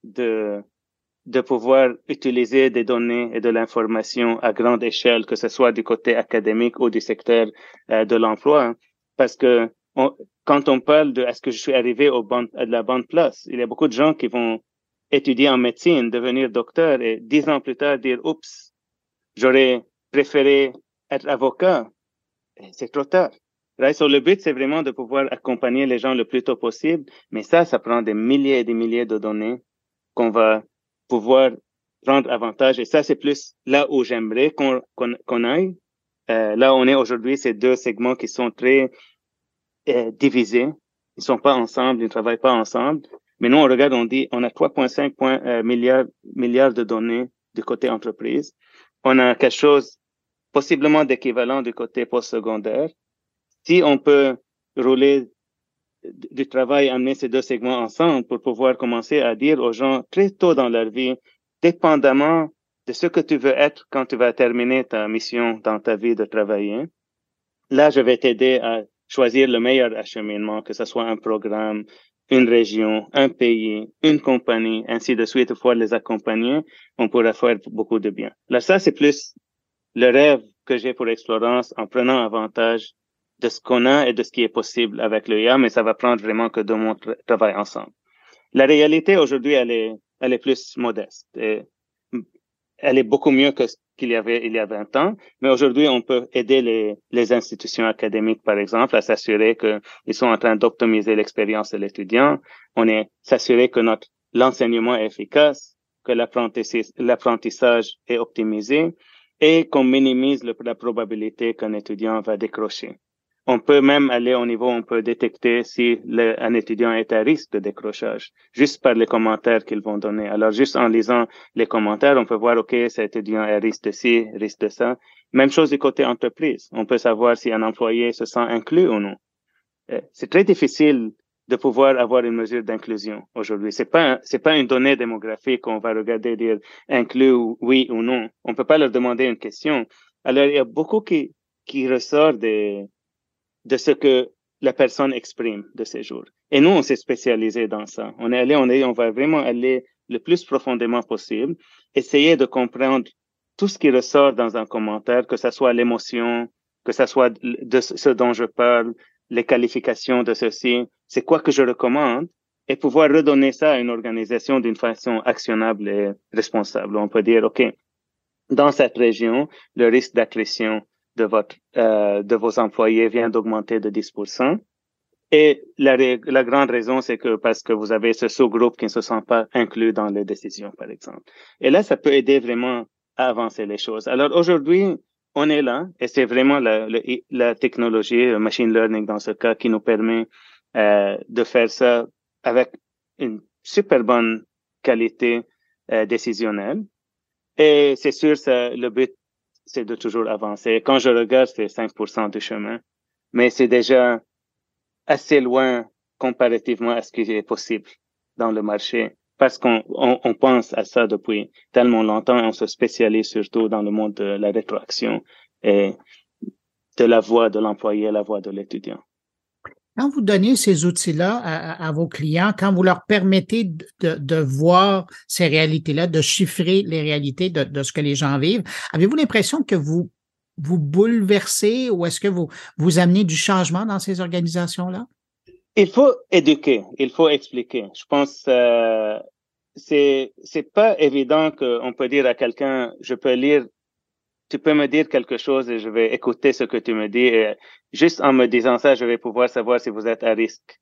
de, de pouvoir utiliser des données et de l'information à grande échelle, que ce soit du côté académique ou du secteur euh, de l'emploi. Parce que quand on parle de est-ce que je suis arrivé au bon, à la bonne place, il y a beaucoup de gens qui vont étudier en médecine, devenir docteur et dix ans plus tard dire, oups, j'aurais préféré être avocat. C'est trop tard. So, le but, c'est vraiment de pouvoir accompagner les gens le plus tôt possible. Mais ça, ça prend des milliers et des milliers de données qu'on va pouvoir prendre avantage. Et ça, c'est plus là où j'aimerais qu'on qu'on aille. Euh, là, on est aujourd'hui, ces deux segments qui sont très euh, divisés. Ils sont pas ensemble, ils travaillent pas ensemble. Mais nous, on regarde, on dit, on a 3,5 euh, milliards, milliards de données du côté entreprise. On a quelque chose possiblement d'équivalent du côté postsecondaire. Si on peut rouler du travail, amener ces deux segments ensemble pour pouvoir commencer à dire aux gens très tôt dans leur vie, dépendamment de ce que tu veux être quand tu vas terminer ta mission dans ta vie de travailler. Là, je vais t'aider à choisir le meilleur acheminement, que ce soit un programme, une région, un pays, une compagnie, ainsi de suite, pour les accompagner, on pourra faire beaucoup de bien. Là, ça, c'est plus le rêve que j'ai pour Explorance en prenant avantage de ce qu'on a et de ce qui est possible avec l'IA, mais ça va prendre vraiment que de mon travail ensemble. La réalité aujourd'hui, elle est, elle est plus modeste. Et elle est beaucoup mieux que ce qu'il y avait il y a 20 ans, mais aujourd'hui, on peut aider les, les institutions académiques, par exemple, à s'assurer qu'ils sont en train d'optimiser l'expérience de l'étudiant. On est s'assurer que notre l'enseignement est efficace, que l'apprentissage est optimisé et qu'on minimise la probabilité qu'un étudiant va décrocher. On peut même aller au niveau, on peut détecter si le, un étudiant est à risque de décrochage, juste par les commentaires qu'ils vont donner. Alors, juste en lisant les commentaires, on peut voir, OK, cet étudiant est à risque de ci, risque de ça. Même chose du côté entreprise. On peut savoir si un employé se sent inclus ou non. Euh, c'est très difficile de pouvoir avoir une mesure d'inclusion aujourd'hui. C'est pas c'est pas une donnée démographique qu'on va regarder dire inclus oui ou non. On peut pas leur demander une question. Alors il y a beaucoup qui qui ressort des de ce que la personne exprime de ces jours. Et nous, on s'est spécialisé dans ça. On est allé, on est, on va vraiment aller le plus profondément possible, essayer de comprendre tout ce qui ressort dans un commentaire, que ce soit l'émotion, que ce soit de ce dont je parle, les qualifications de ceci, c'est quoi que je recommande, et pouvoir redonner ça à une organisation d'une façon actionnable et responsable. On peut dire, OK, dans cette région, le risque d'accrétion de votre euh, de vos employés vient d'augmenter de 10%. Et la, la grande raison, c'est que parce que vous avez ce sous-groupe qui ne se sent pas inclus dans les décisions, par exemple. Et là, ça peut aider vraiment à avancer les choses. Alors aujourd'hui, on est là et c'est vraiment la, la, technologie, le machine learning dans ce cas, qui nous permet euh, de faire ça avec une super bonne qualité euh, décisionnelle. Et c'est sûr, ça, le but c'est de toujours avancer. Quand je regarde, c'est 5% du chemin, mais c'est déjà assez loin comparativement à ce qui est possible dans le marché parce qu'on on, pense à ça depuis tellement longtemps et on se spécialise surtout dans le monde de la rétroaction et de la voix de l'employé, la voix de l'étudiant. Quand vous donnez ces outils-là à, vos clients, quand vous leur permettez de, de voir ces réalités-là, de chiffrer les réalités de, de ce que les gens vivent, avez-vous l'impression que vous vous bouleversez ou est-ce que vous vous amenez du changement dans ces organisations-là? Il faut éduquer, il faut expliquer. Je pense euh, c'est c'est pas évident qu'on peut dire à quelqu'un je peux lire tu peux me dire quelque chose et je vais écouter ce que tu me dis. Et juste en me disant ça, je vais pouvoir savoir si vous êtes à risque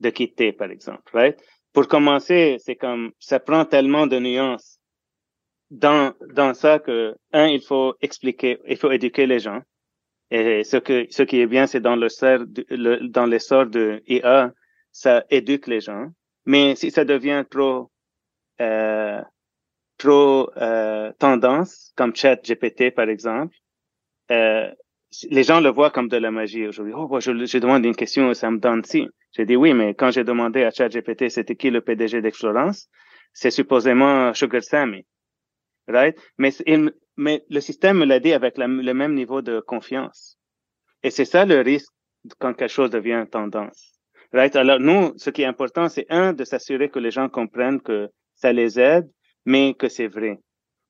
de quitter, par exemple. Right? Pour commencer, c'est comme ça prend tellement de nuances dans dans ça que un, il faut expliquer, il faut éduquer les gens. Et ce que ce qui est bien, c'est dans le, le dans l'essor de IA, ça éduque les gens. Mais si ça devient trop euh, trop euh, tendance, comme Chat GPT par exemple, euh, les gens le voient comme de la magie aujourd'hui. Oh, je, je demande une question, ça me donne si. J'ai dit oui, mais quand j'ai demandé à Chat GPT c'était qui le PDG d'Explorance, c'est supposément Sugar Sammy, right? Mais, mais le système me l'a dit avec le même niveau de confiance. Et c'est ça le risque quand quelque chose devient tendance. Right? Alors, nous, ce qui est important, c'est un, de s'assurer que les gens comprennent que ça les aide mais que c'est vrai.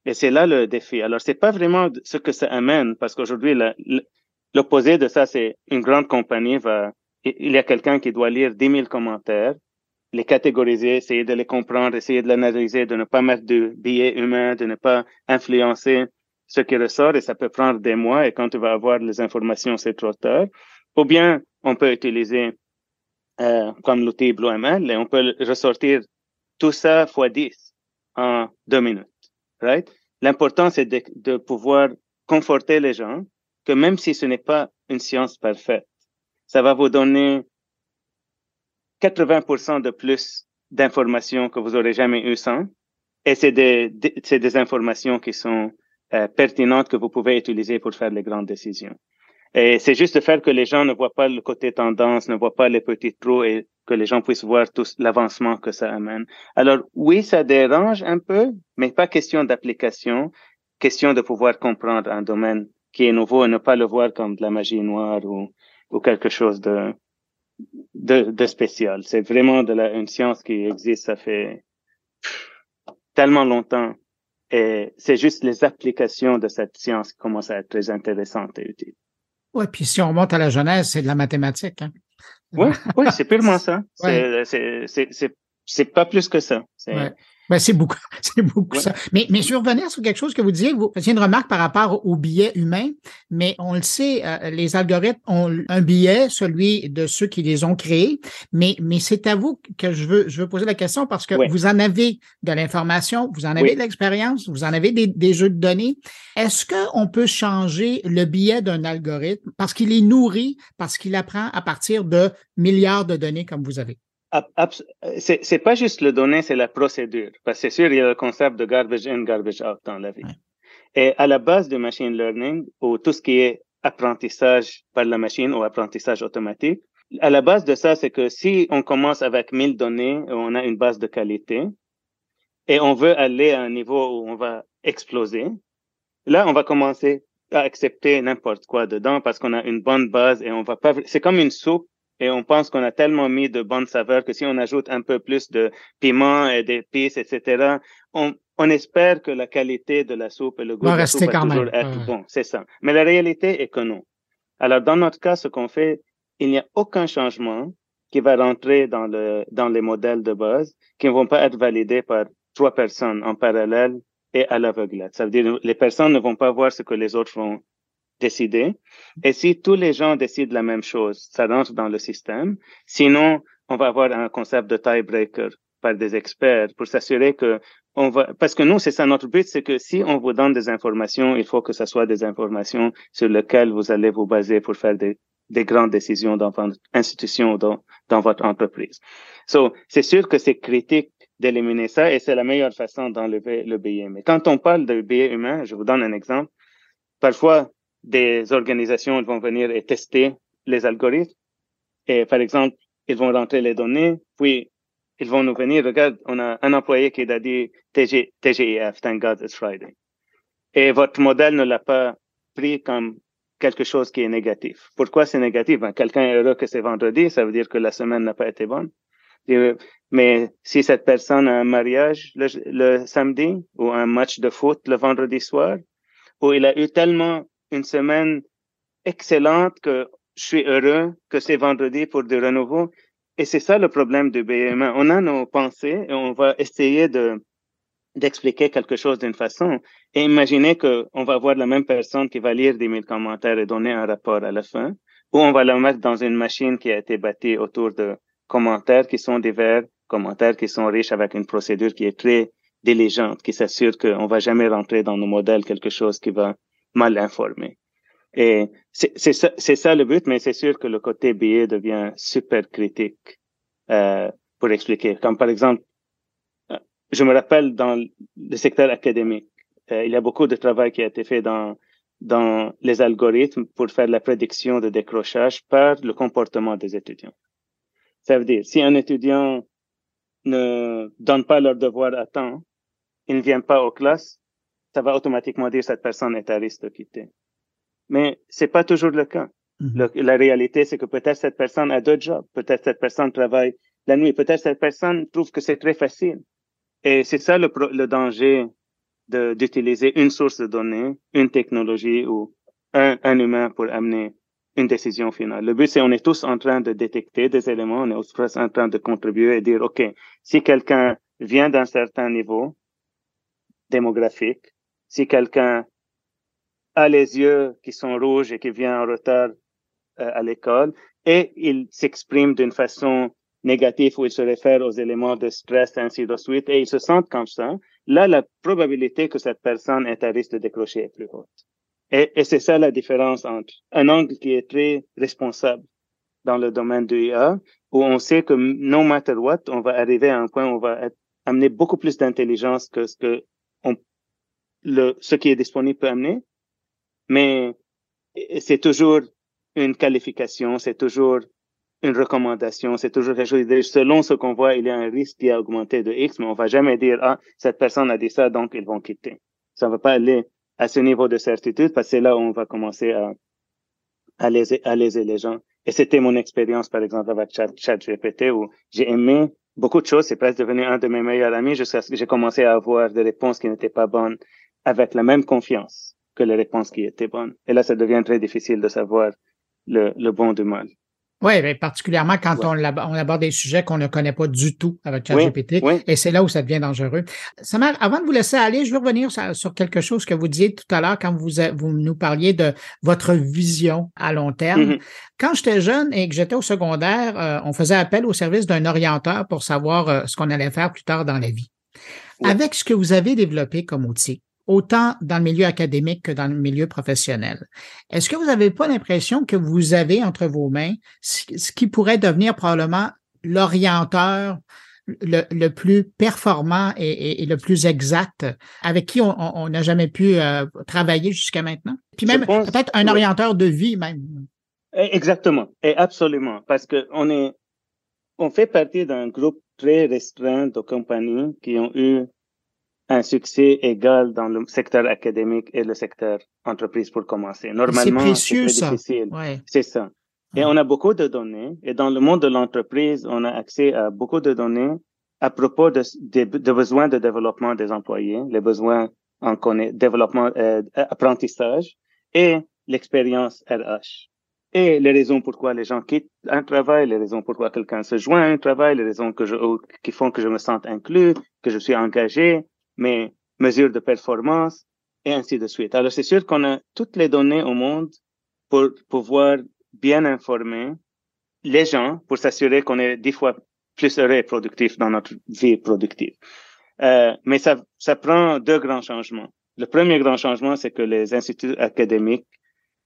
Et c'est là le défi. Alors, c'est pas vraiment ce que ça amène, parce qu'aujourd'hui, l'opposé de ça, c'est une grande compagnie va, il y a quelqu'un qui doit lire 10 000 commentaires les catégoriser, essayer de les comprendre, essayer de l'analyser, de ne pas mettre de billets humains, de ne pas influencer ce qui ressort et ça peut prendre des mois et quand tu vas avoir les informations, c'est trop tard. Ou bien, on peut utiliser euh, comme l'outil BlueML et on peut ressortir tout ça fois 10 en deux minutes. Right? L'important, c'est de, pouvoir conforter les gens que même si ce n'est pas une science parfaite, ça va vous donner 80% de plus d'informations que vous aurez jamais eu sans. Et c'est des, c'est des informations qui sont euh, pertinentes que vous pouvez utiliser pour faire les grandes décisions. Et c'est juste de faire que les gens ne voient pas le côté tendance, ne voient pas les petits trous et que les gens puissent voir tout l'avancement que ça amène. Alors oui, ça dérange un peu, mais pas question d'application, question de pouvoir comprendre un domaine qui est nouveau et ne pas le voir comme de la magie noire ou, ou quelque chose de, de, de spécial. C'est vraiment de la, une science qui existe, ça fait tellement longtemps. Et c'est juste les applications de cette science qui commencent à être très intéressantes et utiles. Oui, puis si on remonte à la Genèse, c'est de la mathématique. Hein? Oui, ouais, c'est purement ça. Ouais. C'est pas plus que ça. Ouais. Ben, c'est beaucoup, c'est beaucoup ouais. ça. Mais, mais je veux revenir sur quelque chose que vous disiez. Vous faisiez une remarque par rapport au billet humain, mais on le sait, euh, les algorithmes ont un billet, celui de ceux qui les ont créés. Mais, mais c'est à vous que je veux, je veux poser la question parce que vous en avez de l'information, vous en avez de l'expérience, vous en avez des, des jeux de données. Est-ce qu'on peut changer le billet d'un algorithme parce qu'il est nourri, parce qu'il apprend à partir de milliards de données comme vous avez? C'est, pas juste le donner, c'est la procédure. Parce que c'est sûr, il y a le concept de garbage in, garbage out dans la vie. Ouais. Et à la base du machine learning, ou tout ce qui est apprentissage par la machine ou apprentissage automatique, à la base de ça, c'est que si on commence avec 1000 données, on a une base de qualité, et on veut aller à un niveau où on va exploser, là, on va commencer à accepter n'importe quoi dedans parce qu'on a une bonne base et on va pas, c'est comme une soupe et on pense qu'on a tellement mis de bonnes saveurs que si on ajoute un peu plus de piment et d'épices, etc., on, on espère que la qualité de la soupe et le goût va de la soupe va toujours même. être Ouais. bon. C'est ça. Mais la réalité est que non. Alors, dans notre cas, ce qu'on fait, il n'y a aucun changement qui va rentrer dans le, dans les modèles de base qui ne vont pas être validés par trois personnes en parallèle et à l'aveuglette. Ça veut dire les personnes ne vont pas voir ce que les autres vont décider. Et si tous les gens décident la même chose, ça rentre dans le système. Sinon, on va avoir un concept de tiebreaker par des experts pour s'assurer que on va, parce que nous, c'est ça notre but, c'est que si on vous donne des informations, il faut que ce soit des informations sur lesquelles vous allez vous baser pour faire des, des grandes décisions dans votre institution ou dans, dans votre entreprise. So, c'est sûr que c'est critique d'éliminer ça et c'est la meilleure façon d'enlever le biais. Mais quand on parle de biais humain, je vous donne un exemple. Parfois, des organisations vont venir et tester les algorithmes. Et par exemple, ils vont rentrer les données, puis ils vont nous venir, regarde, on a un employé qui a dit TG, TGIF, thank God it's Friday. Et votre modèle ne l'a pas pris comme quelque chose qui est négatif. Pourquoi c'est négatif? Ben, quelqu'un est heureux que c'est vendredi, ça veut dire que la semaine n'a pas été bonne. Mais si cette personne a un mariage le samedi ou un match de foot le vendredi soir, où il a eu tellement une semaine excellente que je suis heureux que c'est vendredi pour du renouveau. Et c'est ça le problème du BMA. On a nos pensées et on va essayer de d'expliquer quelque chose d'une façon et imaginer que on va voir la même personne qui va lire 10 000 commentaires et donner un rapport à la fin ou on va la mettre dans une machine qui a été bâtie autour de commentaires qui sont divers, commentaires qui sont riches avec une procédure qui est très diligente, qui s'assure qu'on va jamais rentrer dans nos modèles quelque chose qui va mal informer. Et c'est ça, ça le but, mais c'est sûr que le côté biais devient super critique euh, pour expliquer. Comme par exemple, je me rappelle dans le secteur académique, euh, il y a beaucoup de travail qui a été fait dans dans les algorithmes pour faire la prédiction de décrochage par le comportement des étudiants. Ça veut dire, si un étudiant ne donne pas leur devoir à temps, il ne vient pas aux classes, ça va automatiquement dire cette personne est à risque de quitter. Mais c'est pas toujours le cas. Mm -hmm. le, la réalité, c'est que peut-être cette personne a deux jobs, peut-être cette personne travaille la nuit, peut-être cette personne trouve que c'est très facile. Et c'est ça le, le danger d'utiliser une source de données, une technologie ou un, un humain pour amener une décision finale. Le but, c'est on est tous en train de détecter des éléments, on est tous en train de contribuer et dire, OK, si quelqu'un vient d'un certain niveau démographique, si quelqu'un a les yeux qui sont rouges et qui vient en retard euh, à l'école et il s'exprime d'une façon négative où il se réfère aux éléments de stress, ainsi de suite, et il se sent comme ça, là, la probabilité que cette personne est à risque de décrocher est plus haute. Et, et c'est ça la différence entre un angle qui est très responsable dans le domaine de l'IA, où on sait que no matter what, on va arriver à un point où on va amener beaucoup plus d'intelligence que ce que le, ce qui est disponible peut amener. Mais c'est toujours une qualification, c'est toujours une recommandation, c'est toujours quelque chose. Selon ce qu'on voit, il y a un risque qui a augmenté de X, mais on va jamais dire, ah, cette personne a dit ça, donc ils vont quitter. Ça ne va pas aller à ce niveau de certitude parce que c'est là où on va commencer à, à, léser, à léser les gens. Et c'était mon expérience, par exemple, avec ChatGPT où j'ai aimé beaucoup de choses. C'est presque devenu un de mes meilleurs amis jusqu'à ce que j'ai commencé à avoir des réponses qui n'étaient pas bonnes avec la même confiance que les réponses qui étaient bonnes. Et là, ça devient très difficile de savoir le, le bon du mal. Oui, mais particulièrement quand on, on, aborde des sujets qu'on ne connaît pas du tout avec ChatGPT. Et c'est là où ça devient dangereux. Samar, avant de vous laisser aller, je veux revenir sur, quelque chose que vous disiez tout à l'heure quand vous, vous nous parliez de votre vision à long terme. Mm-hmm. Quand j'étais jeune et que j'étais au secondaire, euh, on faisait appel au service d'un orienteur pour savoir euh, ce qu'on allait faire plus tard dans la vie. Avec ce que vous avez développé comme outil, autant dans le milieu académique que dans le milieu professionnel. Est-ce que vous n'avez pas l'impression que vous avez entre vos mains ce qui pourrait devenir probablement l'orienteur le, plus performant et, le plus exact avec qui on n'a jamais pu euh, travailler jusqu'à maintenant? Puis même peut-être un orienteur de vie même. Eh, exactement, et absolument, parce que on est, on fait partie d'un groupe très restreint de compagnies qui ont eu un succès égal dans le secteur académique et le secteur entreprise pour commencer. Normalement, c'est difficile. C'est ça. Et on a beaucoup de données. Et dans le monde de l'entreprise, on a accès à beaucoup de données à propos de, de, besoins de développement des employés, les besoins en développement, euh, apprentissage et l'expérience RH. Et les raisons pourquoi les gens quittent un travail, les raisons pourquoi quelqu'un se joint à un travail, les raisons que je, qui font que je me sente inclus, que je suis engagé, mais mesures de performance et ainsi de suite. Alors, c'est sûr qu'on a toutes les données au monde pour pouvoir bien informer les gens pour s'assurer qu'on est dix fois plus heureux et productif dans notre vie productive. Euh, mais ça, ça prend deux grands changements. Le premier grand changement, c'est que les instituts académiques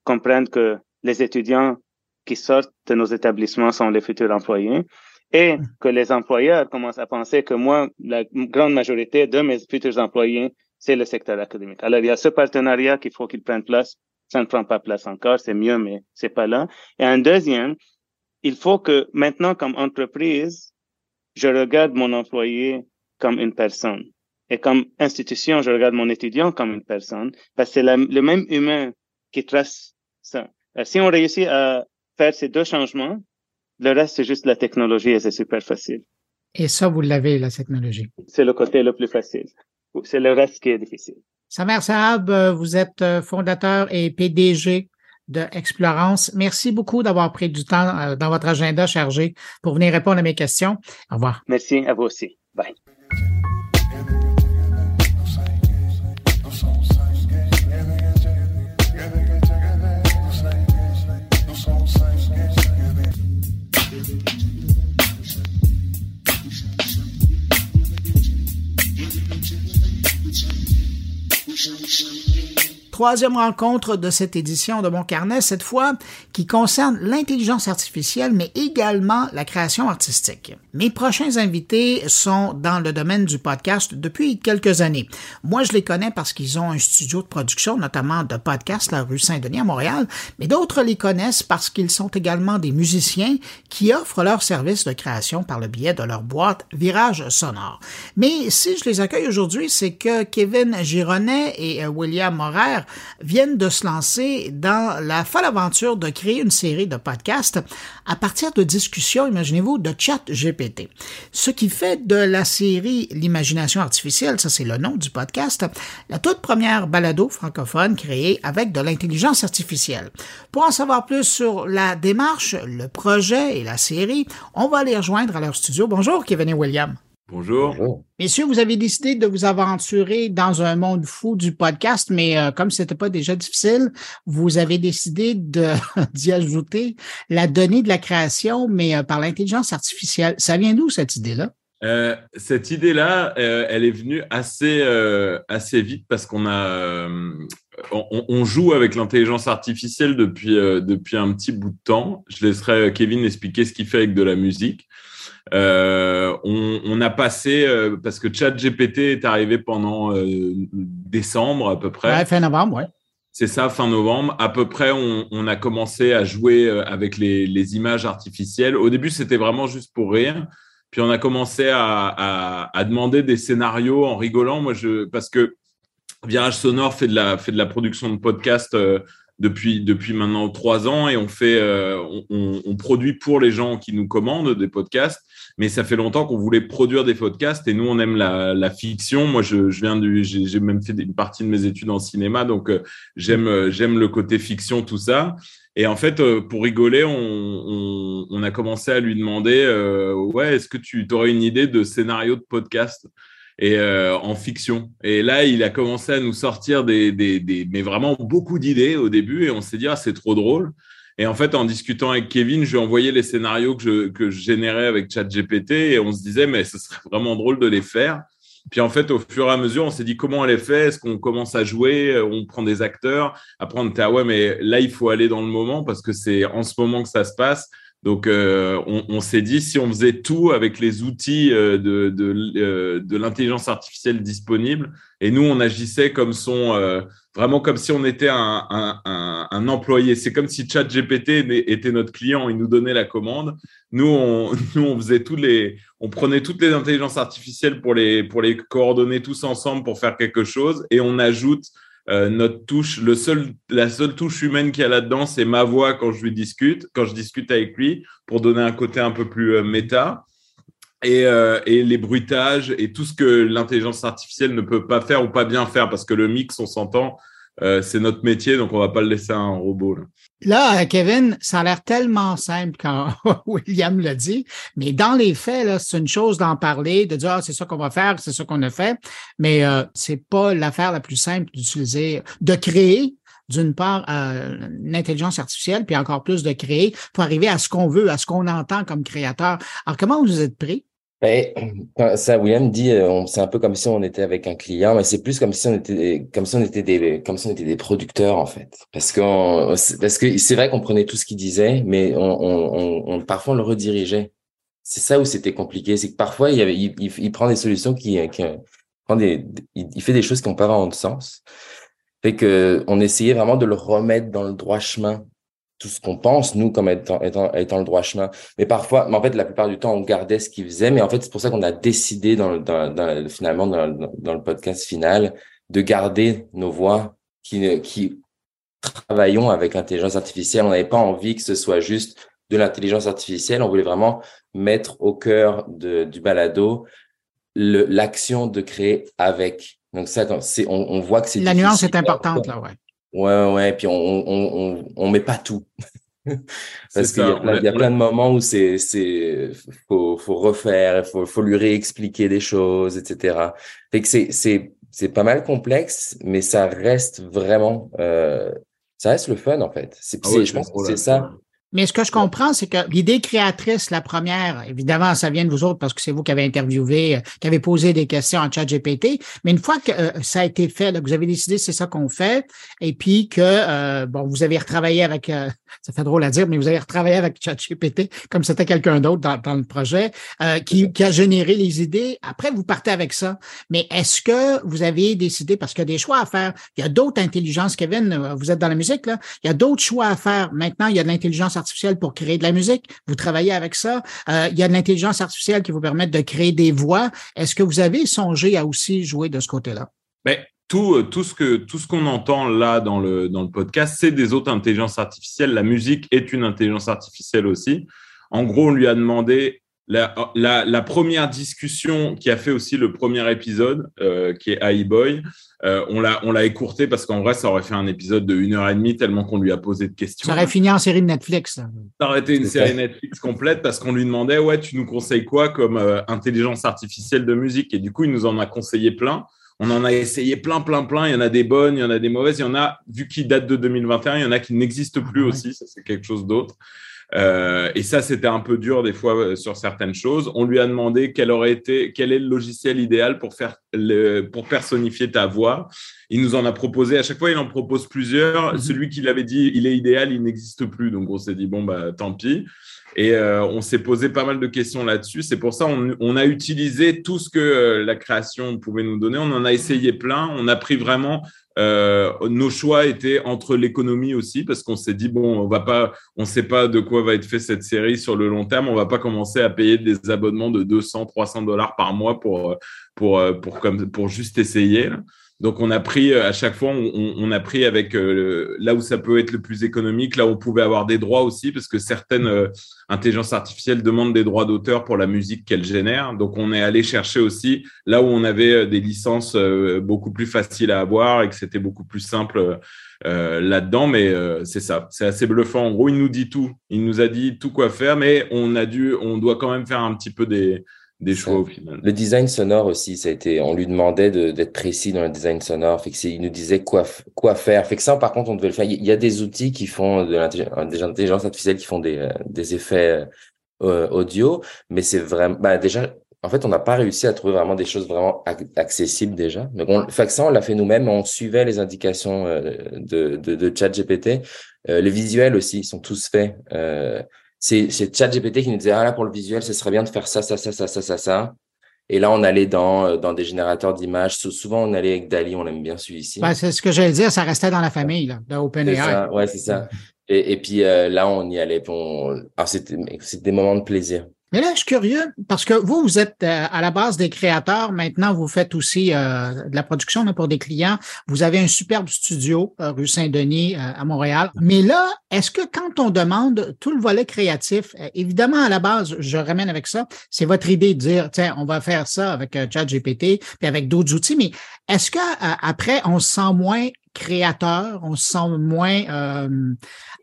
comprennent que les étudiants qui sortent de nos établissements sont les futurs employés et que les employeurs commencent à penser que moi, la grande majorité de mes futurs employés, c'est le secteur académique. Alors, il y a ce partenariat qu'il faut qu'il prenne place. Ça ne prend pas place encore, c'est mieux, mais c'est pas là. Et un deuxième, il faut que maintenant, comme entreprise, je regarde mon employé comme une personne. Et comme institution, je regarde mon étudiant comme une personne, parce que c'est le même humain qui trace ça. si on réussit à faire ces deux changements, le reste, c'est juste la technologie et c'est super facile. Et ça, vous l'avez, la technologie? C'est le côté le plus facile. C'est le reste qui est difficile. Samer Saab, euh, vous êtes euh, fondateur et PDG de Explorance. Merci beaucoup d'avoir pris du temps euh, dans votre agenda chargé pour venir répondre à mes questions. Au revoir. Merci à vous aussi. Bye. Troisième rencontre de cette édition de mon carnet, cette fois qui concerne l'intelligence artificielle, mais également la création artistique. Mes prochains invités sont dans le domaine du podcast depuis quelques années. Moi, je les connais parce qu'ils ont un studio de production, notamment de podcast, la rue Saint-Denis à Montréal, mais d'autres les connaissent parce qu'ils sont également des musiciens qui offrent leurs services de création par le biais de leur boîte Virage Sonore. Mais si je les accueille aujourd'hui, c'est que Kevin Gironet et euh, William Morer viennent de se lancer dans la folle aventure de créer une série de podcasts à partir de discussions, imaginez-vous, de chat GPT. Ce qui fait de la série L'imagination artificielle, ça c'est le nom du podcast, la toute première balado francophone créée avec de l'intelligence artificielle. Pour en savoir plus sur la démarche, le projet et la série, on va aller rejoindre à leur studio. Bonjour Kevin et William. Bonjour. Messieurs, vous avez décidé de vous aventurer dans un monde fou du podcast, mais euh, comme ce n'était pas déjà difficile, vous avez décidé d'y ajouter la donnée de la création, mais euh, par l'intelligence artificielle. Ça vient d'où cette idée-là? Euh, cette idée-là, elle est venue assez, assez vite parce qu'on a, on, on, joue avec l'intelligence artificielle depuis, depuis un petit bout de temps. Je laisserai Kevin expliquer ce qu'il fait avec de la musique. Euh, on, on, a passé, euh, parce que ChatGPT est arrivé pendant euh, décembre à peu près. Ouais, fin novembre, ouais. C'est ça, fin novembre. À peu près, on, on a commencé à jouer avec les, les images artificielles. Au début, c'était vraiment juste pour rire. Puis on a commencé à, à, à, demander des scénarios en rigolant. Moi, je, parce que Virage Sonore fait de la, fait de la production de podcasts depuis, depuis maintenant trois ans et on fait, euh, on, on, produit pour les gens qui nous commandent des podcasts mais ça fait longtemps qu'on voulait produire des podcasts et nous, on aime la, la fiction. Moi, je, je viens du, j'ai même fait une partie de mes études en cinéma, donc euh, j'aime, euh, j'aime le côté fiction, tout ça. Et en fait, euh, pour rigoler, on, on, on, a commencé à lui demander, euh, ouais, est-ce que tu aurais une idée de scénario de podcast? Et euh, en fiction. Et là, il a commencé à nous sortir des, des, des mais vraiment beaucoup d'idées au début, et on s'est dit ah c'est trop drôle. Et en fait, en discutant avec Kevin, je lui ai envoyé les scénarios que je, que je générais avec ChatGPT et on se disait, mais ce serait vraiment drôle de les faire. Puis en fait, au fur et à mesure, on s'est dit comment on les fait Est-ce qu'on commence à jouer? On prend des acteurs? Après, on était ah ouais, mais là, il faut aller dans le moment parce que c'est en ce moment que ça se passe. Donc, euh, on, on s'est dit si on faisait tout avec les outils euh, de, de, euh, de l'intelligence artificielle disponible, et nous, on agissait comme son, vraiment comme si on était un, un, un, un employé. C'est comme si ChatGPT était notre client, il nous donnait la commande. Nous, on, nous, on faisait tous les, on prenait toutes les intelligences artificielles pour les, pour les coordonner tous ensemble pour faire quelque chose, et on ajoute euh, notre touche, le seul, la seule touche humaine qu'il y a là-dedans, c'est ma voix quand je lui discute, quand je discute avec lui, pour donner un côté un peu plus euh, méta. Et, euh, et, les bruitages et tout ce que l'intelligence artificielle ne peut pas faire ou pas bien faire, parce que le mix, on s'entend, euh, c'est notre métier, donc on va pas le laisser à un robot. Là. Là, Kevin, ça a l'air tellement simple quand William l'a dit, mais dans les faits, c'est une chose d'en parler, de dire ah, c'est ça qu'on va faire, c'est ça qu'on a fait, mais euh, c'est pas l'affaire la plus simple d'utiliser, de créer d'une part euh, une intelligence artificielle, puis encore plus de créer pour arriver à ce qu'on veut, à ce qu'on entend comme créateur. Alors, comment vous êtes pris? Ben, ça, William dit, euh, c'est un peu comme si on était avec un client, mais c'est plus comme si on était, comme si on était des, comme si on était des producteurs en fait, parce que parce que c'est vrai qu'on prenait tout ce qu'il disait, mais on, on, on, parfois on le redirigeait. C'est ça où c'était compliqué, c'est que parfois il, y avait, il, il, prend des solutions qui, qui prend des, il, fait des choses qui n'ont pas vraiment de sens. Fait que on essayait vraiment de le remettre dans le droit chemin tout ce qu'on pense, nous, comme étant, étant, étant, le droit chemin. Mais parfois, mais en fait, la plupart du temps, on gardait ce qu'il faisait. Mais en fait, c'est pour ça qu'on a décidé, dans, dans, dans, finalement, dans, dans, le podcast final, de garder nos voix qui, qui travaillons avec l'intelligence artificielle. On n'avait pas envie que ce soit juste de l'intelligence artificielle. On voulait vraiment mettre au cœur de, du balado l'action de créer avec. Donc ça, c'est, on, on voit que c'est la nuance est importante là, ouais. Ouais, ouais, puis on, on, on, on met pas tout. Parce qu'il y a, plein, il y a plein de moments où c'est, c'est, faut, faut refaire, faut, faut lui réexpliquer des choses, etc. Fait que c'est, c'est, c'est pas mal complexe, mais ça reste vraiment, euh, ça reste le fun, en fait. C'est, ah ouais, je pense que c'est ça. Mais ce que je comprends, c'est que l'idée créatrice, la première, évidemment, ça vient de vous autres parce que c'est vous qui avez interviewé, euh, qui avez posé des questions en chat GPT. Mais une fois que euh, ça a été fait, que vous avez décidé c'est ça qu'on fait, et puis que euh, bon, vous avez retravaillé avec, ça fait drôle à dire, mais vous avez retravaillé avec chat GPT comme c'était quelqu'un d'autre dans, dans, le projet qui, qui, a généré les idées. Après, vous partez avec ça. Mais est-ce que vous avez décidé, parce qu'il y a des choix à faire, il y a d'autres intelligences, Kevin, vous êtes dans la musique, là, il y a d'autres choix à faire. Maintenant, il y a de l'intelligence artificielle pour créer de la musique. Vous travaillez avec ça. Euh, il y a de l'intelligence artificielle qui vous permet de créer des voix. Est-ce que vous avez songé à aussi jouer de ce côté-là? Ben, tout, euh, tout ce que tout ce qu'on entend là dans le dans le podcast, c'est des autres intelligences artificielles. La musique est une intelligence artificielle aussi. En gros, on lui a demandé la, la, la, première discussion qui a fait aussi le premier épisode, euh, qui est High Boy, euh, on l'a on l'a écourté parce qu'en vrai, ça aurait fait un épisode de une heure et demie tellement qu'on lui a posé de questions. Ça aurait fini en série de Netflix. Ça, ça aurait été une série Netflix complète parce qu'on lui demandait ouais, tu nous conseilles quoi comme euh, intelligence artificielle de musique? Et du coup, il nous en a conseillé plein. On en a essayé plein, plein, plein. Il y en a des bonnes, il y en a des mauvaises. Il y en a, vu qu'il date de 2021, il y en a qui n'existent plus aussi. Ça, c'est quelque chose d'autre. Euh, et ça, c'était un peu dur des fois euh, sur certaines choses. On lui a demandé quel aurait été, quel est le logiciel idéal pour faire le, pour personnifier ta voix. Il nous en a proposé. À chaque fois, il en propose plusieurs. Mhm. Celui qu'il avait dit, il est idéal, il n'existe plus. Donc, on s'est dit bon bah tant pis. Et euh, on s'est posé pas mal de questions là-dessus. C'est pour ça on, on, a utilisé tout ce que euh, la création pouvait nous donner. On en a essayé plein. On a pris vraiment euh, nos choix étaient entre l'économie aussi parce qu'on s'est dit bon on va pas on sait pas de quoi va être fait cette série sur le long terme on va pas commencer à payer des abonnements de 200 300 dollars par mois pour pour pour comme pour juste essayer donc on a pris à chaque fois, on, on a pris avec euh, là où ça peut être le plus économique, là où on pouvait avoir des droits aussi, parce que certaines euh, intelligences artificielles demandent des droits d'auteur pour la musique qu'elles génèrent. Donc on est allé chercher aussi là où on avait euh, des licences beaucoup plus faciles à avoir et que c'était beaucoup plus simple là-dedans. Mais c'est ça, c'est assez bluffant. En gros, il nous dit tout, il nous a dit tout quoi faire, mais on a dû, on doit quand même faire un petit peu des des choix au final. Le design sonore aussi, ça a été, on lui demandait d'être précis dans le design sonore. Fait que il nous disait quoi, quoi faire. Fait que ça, par contre, on devait le faire. Il y a des outils qui font de l'intelligence artificielle qui font des, euh, des effets euh, audio, mais c'est vraiment, bah, déjà, en fait, on n'a pas réussi à trouver vraiment des choses vraiment accessibles déjà. Mais bon, fait que ça, on l'a fait nous-mêmes. On suivait les indications euh, de, de, de ChatGPT. les visuels aussi, ils sont tous faits. C'est ChatGPT qui nous disait ah là pour le visuel ce serait bien de faire ça ça ça ça ça ça ça. Et là on allait dans euh, dans des générateurs d'images. Souvent on allait avec Dali on aime bien celui-ci. Ben, c'est ce que j'allais dire ça restait dans la famille là de OpenAI. ouais c'est ça. Et, et puis euh, là on y allait on... Ah, c'était c'était des moments de plaisir mais là, je suis curieux parce que vous, vous êtes euh, à la base des créateurs. Maintenant, vous faites aussi euh, de la production pour des clients. Vous avez un superbe studio euh, rue Saint-Denis à Montréal. Mais là, est-ce que quand on demande tout le volet créatif, évidemment, à la base, je ramène avec ça, c'est votre idée de dire, tiens, on va faire ça avec ChatGPT puis avec d'autres outils. Mais est-ce que après, on se sent moins créateur, on se sent moins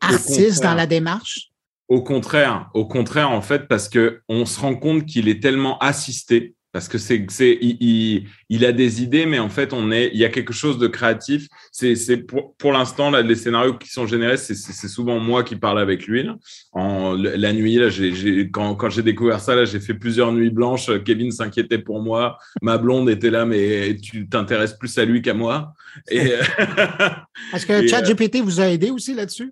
artiste dans la démarche? Au contraire, au contraire, en fait, parce que on se rend compte qu'il est tellement assisté, parce que c'est, c'est, il, il, a des idées, mais en fait, on est, il y a quelque chose de créatif. C'est, c'est pour, pour l'instant là, les scénarios qui sont générés, c'est, c'est, souvent moi qui parle avec lui. Là. En la nuit, là, j'ai, j'ai, quand, quand j'ai découvert ça, là, j'ai fait plusieurs nuits blanches. Kevin s'inquiétait pour moi. Ma blonde était là, mais tu t'intéresses plus à lui qu'à moi. Et est-ce que ChatGPT vous a aidé aussi là-dessus?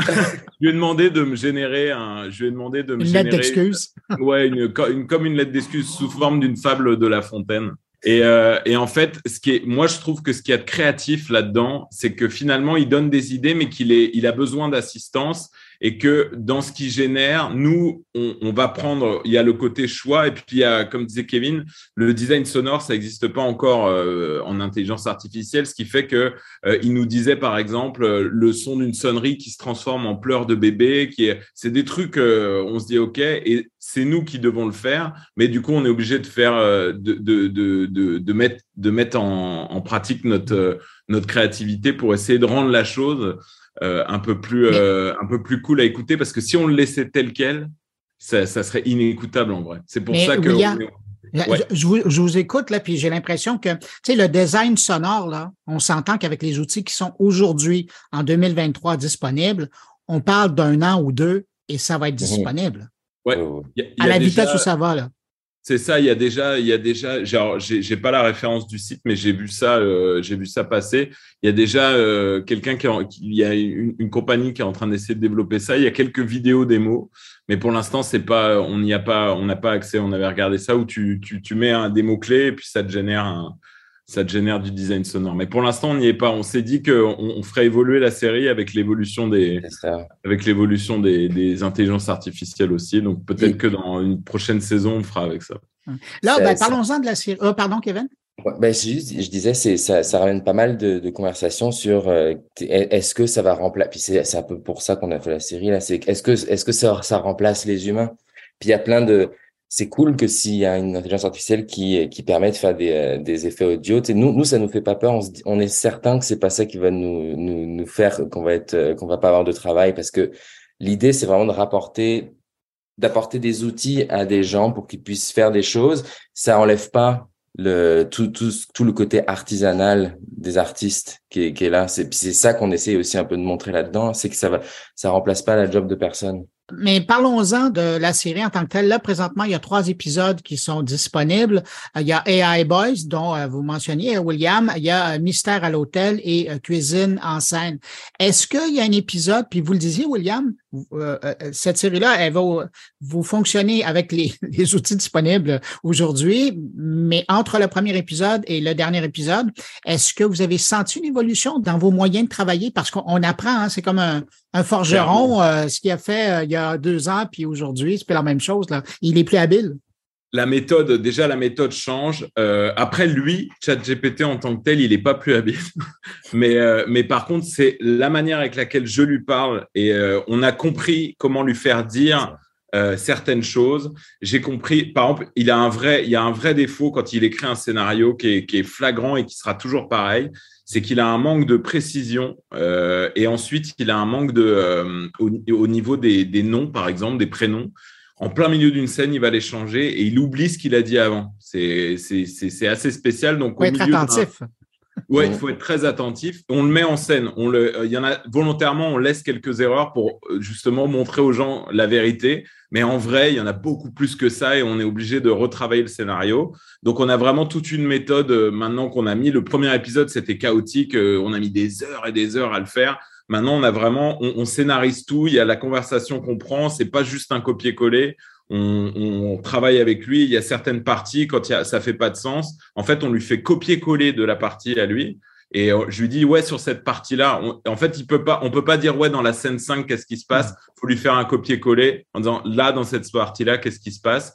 Je lui ai demandé de me générer un. Je lui ai demandé de me une lettre d'excuse. Ouais, une, comme une lettre d'excuse sous forme d'une fable de La Fontaine. Et, euh, et, en fait, ce qui est, moi, je trouve que ce qui est créatif là-dedans, c'est que finalement, il donne des idées, mais qu'il est, il a besoin d'assistance et que dans ce qui génère, nous, on, on, va prendre, il y a le côté choix, et puis il y a, comme disait Kevin, le design sonore, ça n'existe pas encore euh, en intelligence artificielle, ce qui fait que euh, il nous disait par exemple le son d'une sonnerie qui se transforme en pleurs de bébé, qui est, c'est des trucs, euh, on se dit ok, et c'est nous qui devons le faire, mais du coup on est obligé de faire, de, de, de, de, de mettre, de mettre en, en pratique notre notre créativité pour essayer de rendre la chose euh, un peu plus euh, un peu plus cool à écouter parce que si on le laissait tel quel, ça, ça serait inécoutable en vrai. C'est pour ça que je, vous, je, vous, écoute là, puis j'ai l'impression que tu sais le design sonore là, on s'entend qu'avec les outils qui sont aujourd'hui en 2023 disponibles, on parle d'un an ou deux et ça va être mhm. disponible. Ouais. à la vitesse où ça va là. C'est ça, il y a déjà, il y a déjà, genre, j'ai pas la référence du site, mais j'ai vu ça, euh, j'ai vu ça passer. Il y a déjà euh, quelqu'un qui, il y a une, compagnie qui est en train d'essayer de développer ça. Il y a quelques vidéos démos, mais pour l'instant, c'est pas, on n'y a pas, on n'a pas accès. On avait regardé ça où tu, tu, tu mets un, clés et puis ça te génère un, ça génère du design sonore. Mais pour l'instant, on n'y est pas. On s'est dit qu'on on ferait évoluer la série avec l'évolution des, avec l'évolution des, des, intelligences artificielles aussi. Donc peut-être que dans une prochaine saison, on fera avec ça. Là, ben, parlons-en de la série. Oh, pardon, Kevin? Ben, je, je disais, c'est ça, ça ramène pas mal de, de conversations sur euh, est-ce que ça va remplacer. Puis c'est un peu pour ça qu'on a fait la série là. C'est est-ce que est-ce que ça, ça remplace les humains? Puis il y a plein de c'est cool que s'il y a une intelligence artificielle qui, qui permet de faire des, euh, des effets audio, nous, nous, ça nous fait pas peur. On, se dit, on est certain que c'est pas ça qui va nous, nous, nous faire qu'on va être, euh, qu'on va pas avoir de travail parce que l'idée, c'est vraiment de rapporter, d'apporter des outils à des gens pour qu'ils puissent faire des choses. Ça enlève pas le, tout, tout, tout le côté artisanal des artistes qui est, qui est là. C'est, c'est ça qu'on essaie aussi un peu de montrer là-dedans, c'est que ça va, ça remplace pas la job de personne. Mais parlons-en de la série en tant que telle. Là, présentement, il y a trois épisodes qui sont disponibles. Euh, il y a AI Boys, dont euh, vous mentionniez, William. Il y a euh, Mystère à l'hôtel et Cuisine en scène. Est-ce qu'il y a un épisode, puis vous le disiez, William, cette série-là, elle va vous fonctionner avec les, les outils disponibles aujourd'hui, mais entre le premier épisode et le dernier épisode, est-ce que vous avez senti une évolution dans vos moyens de travailler? Parce qu'on apprend, hein, c'est comme un, un forgeron, euh, ce qu'il a fait euh, il y a deux ans, puis aujourd'hui, c'est pas la même chose. Là. Il est plus habile. La méthode, déjà, la méthode change. Euh, après, lui, ChatGPT en tant que tel, il n'est pas plus habile. mais, mais par contre, c'est la manière avec laquelle je lui parle et on a compris comment lui faire dire certaines choses. J'ai compris, par exemple, il a un vrai, il y a un vrai défaut quand il écrit un scénario qui est, flagrant et qui sera toujours pareil c'est qu'il a un manque de précision euh, et ensuite il a un manque de euh, au, niveau des, des, noms, par exemple, des prénoms. En plein milieu d'une scène, il va les changer et il oublie ce qu'il a dit avant. C'est assez spécial. Donc, faut être attentif. Ouais, il faut être très attentif. On le met en scène. On le, il y en a volontairement, on laisse quelques erreurs pour euh, justement montrer aux gens la vérité. Mais en vrai, il y en a beaucoup plus que ça et on est obligé de retravailler le scénario. Donc, on a vraiment toute une méthode euh, maintenant qu'on a mis. Le premier épisode, c'était chaotique. Euh, on a mis des heures et des heures à le faire. Maintenant, on a vraiment, on, scénarise tout. Il y a la conversation qu'on prend. C'est pas juste un copier-coller. On, travaille avec lui. Il y a certaines parties quand il y a, ça fait pas de sens. En fait, on lui fait copier-coller de la partie à lui. Et euh, je lui dis, ouais, sur cette partie-là, en fait, il peut pas, on peut pas dire, ouais, dans la scène 5, qu'est-ce qui se passe? faut lui faire un copier-coller en disant, là, dans cette partie-là, qu'est-ce qui se passe?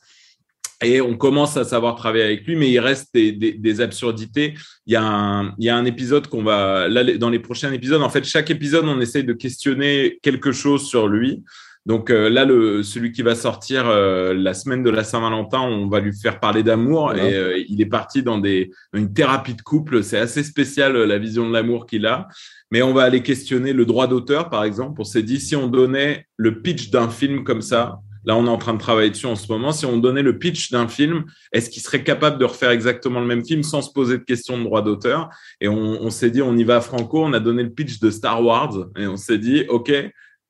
Et on commence à savoir travailler avec lui, mais il reste des, des, des absurdités. Il y, a un, il y a un épisode qu'on va, là, dans les prochains épisodes, en fait, chaque épisode, on essaye de questionner quelque chose sur lui. Donc euh, là, le, celui qui va sortir euh, la semaine de la Saint-Valentin, on va lui faire parler d'amour et euh, il est parti dans des, une thérapie de couple. C'est assez spécial la vision de l'amour qu'il a. Mais on va aller questionner le droit d'auteur, par exemple. On s'est dit, si on donnait le pitch d'un film comme ça, là on est en train de travailler dessus en ce moment, si on donnait le pitch d'un film, est-ce qu'il serait capable de refaire exactement le même film sans se poser de questions de droit d'auteur? Et on, s'est dit, on y va à franco, on a donné le pitch de Star Wars et on s'est dit, OK,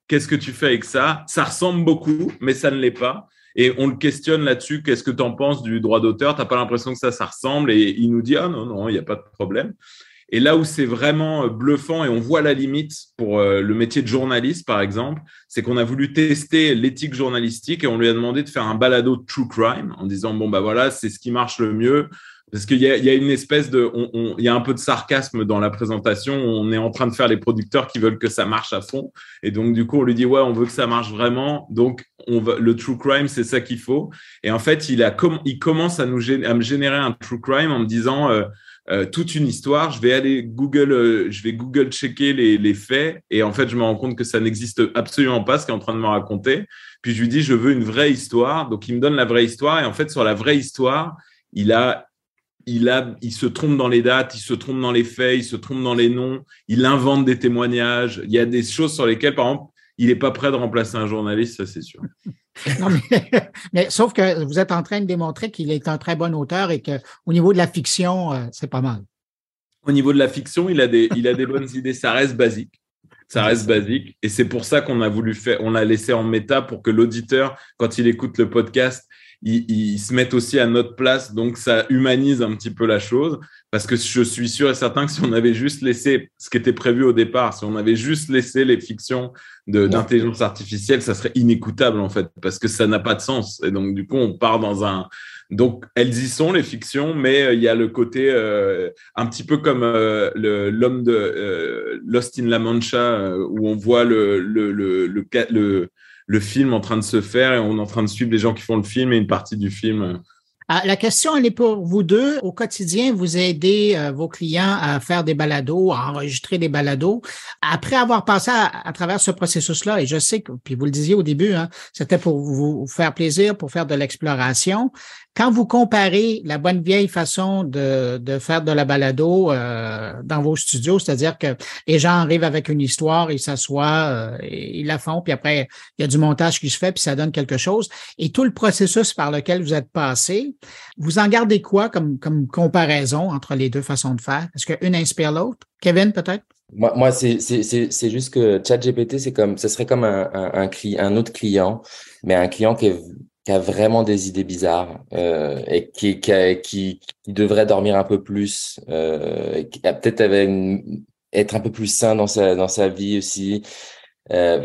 Qu'est-ce que tu fais avec ça? Ça ressemble beaucoup, mais ça ne l'est pas. Et on le questionne là-dessus. Qu'est-ce que tu en penses du droit d'auteur? Tu n'as pas l'impression que ça, ça ressemble? Et il nous dit Ah non, non, il n'y a pas de problème. Et là où c'est vraiment euh, bluffant et on voit la limite pour euh, le métier de journaliste, par exemple, c'est qu'on a voulu tester l'éthique journalistique et on lui a demandé de faire un balado de true crime en disant bon bah voilà c'est ce qui marche le mieux parce qu'il y, y a, une espèce de, il y a un peu de sarcasme dans la présentation. On est en train de faire les producteurs qui veulent que ça marche à fond, et donc du coup on lui dit ouais, on veut que ça marche vraiment. Donc le true crime, c'est ça qu'il faut. Et en fait, il a, il commence à nous, à me générer un true crime en me disant euh, euh, toute une histoire. Je vais aller Google, euh, je vais Google checker les, les, faits, et en fait, je me rends compte que ça n'existe absolument pas ce qu'il est en train de me raconter. Puis je lui dis, je veux une vraie histoire. Donc il me donne la vraie histoire, et en fait, sur la vraie histoire, il a il, a, il se trompe dans les dates, il se trompe dans les faits, il se trompe dans les noms, il invente des témoignages. Il y a des choses sur lesquelles, par exemple, il n'est pas prêt de remplacer un journaliste, ça c'est sûr. mais, sauf que vous êtes en train de démontrer qu'il est un très bon auteur et qu'au niveau de la fiction, euh, c'est pas mal. Au niveau de la fiction, il a des, il a des bonnes idées. Ça reste basique. Ça reste basique. Et c'est pour ça qu'on a voulu faire, on l'a laissé en méta pour que l'auditeur, quand il écoute le podcast, ils, se mettent aussi à notre place, donc ça humanise un petit peu la chose. Parce que je suis sûr et certain que si on avait juste laissé ce qui était prévu au départ, si on avait juste laissé les fictions d'intelligence artificielle, ça serait inécoutable en fait, parce que ça n'a pas de sens. Et donc du coup, on part dans un, donc, elles y sont, les fictions, mais euh, il y a le côté euh, un petit peu comme euh, l'homme de Lost in La Mancha, où on voit le, le, le, le, le film en train de se faire et on est en train de suivre les gens qui font le film et une partie du film. Ah, la question, elle est pour vous deux. Au quotidien, vous aidez euh, vos clients à faire des balados, à enregistrer des balados. Après avoir passé à, travers ce processus-là, et je sais que, puis vous le disiez au début, hein, c'était pour vous faire plaisir, pour faire de l'exploration. Quand vous comparez la bonne vieille façon de, de faire de la balado euh, dans vos studios, c'est-à-dire que les gens arrivent avec une histoire, ils s'assoient, euh, ils la font, puis après, il y a du montage qui se fait, puis ça donne quelque chose. Et tout le processus par lequel vous êtes passé, vous en gardez quoi comme, comme comparaison entre les deux façons de faire? Est-ce qu'une inspire l'autre? Kevin, peut-être? Moi, moi c'est juste que ChatGPT, c'est comme, ce serait comme un, un, un, un autre client, mais un client qui est qui a vraiment des idées bizarres euh, et qui, qui, qui, qui, devrait dormir un peu plus, euh, qui a peut-être être un peu plus sain dans sa dans sa vie aussi. Euh,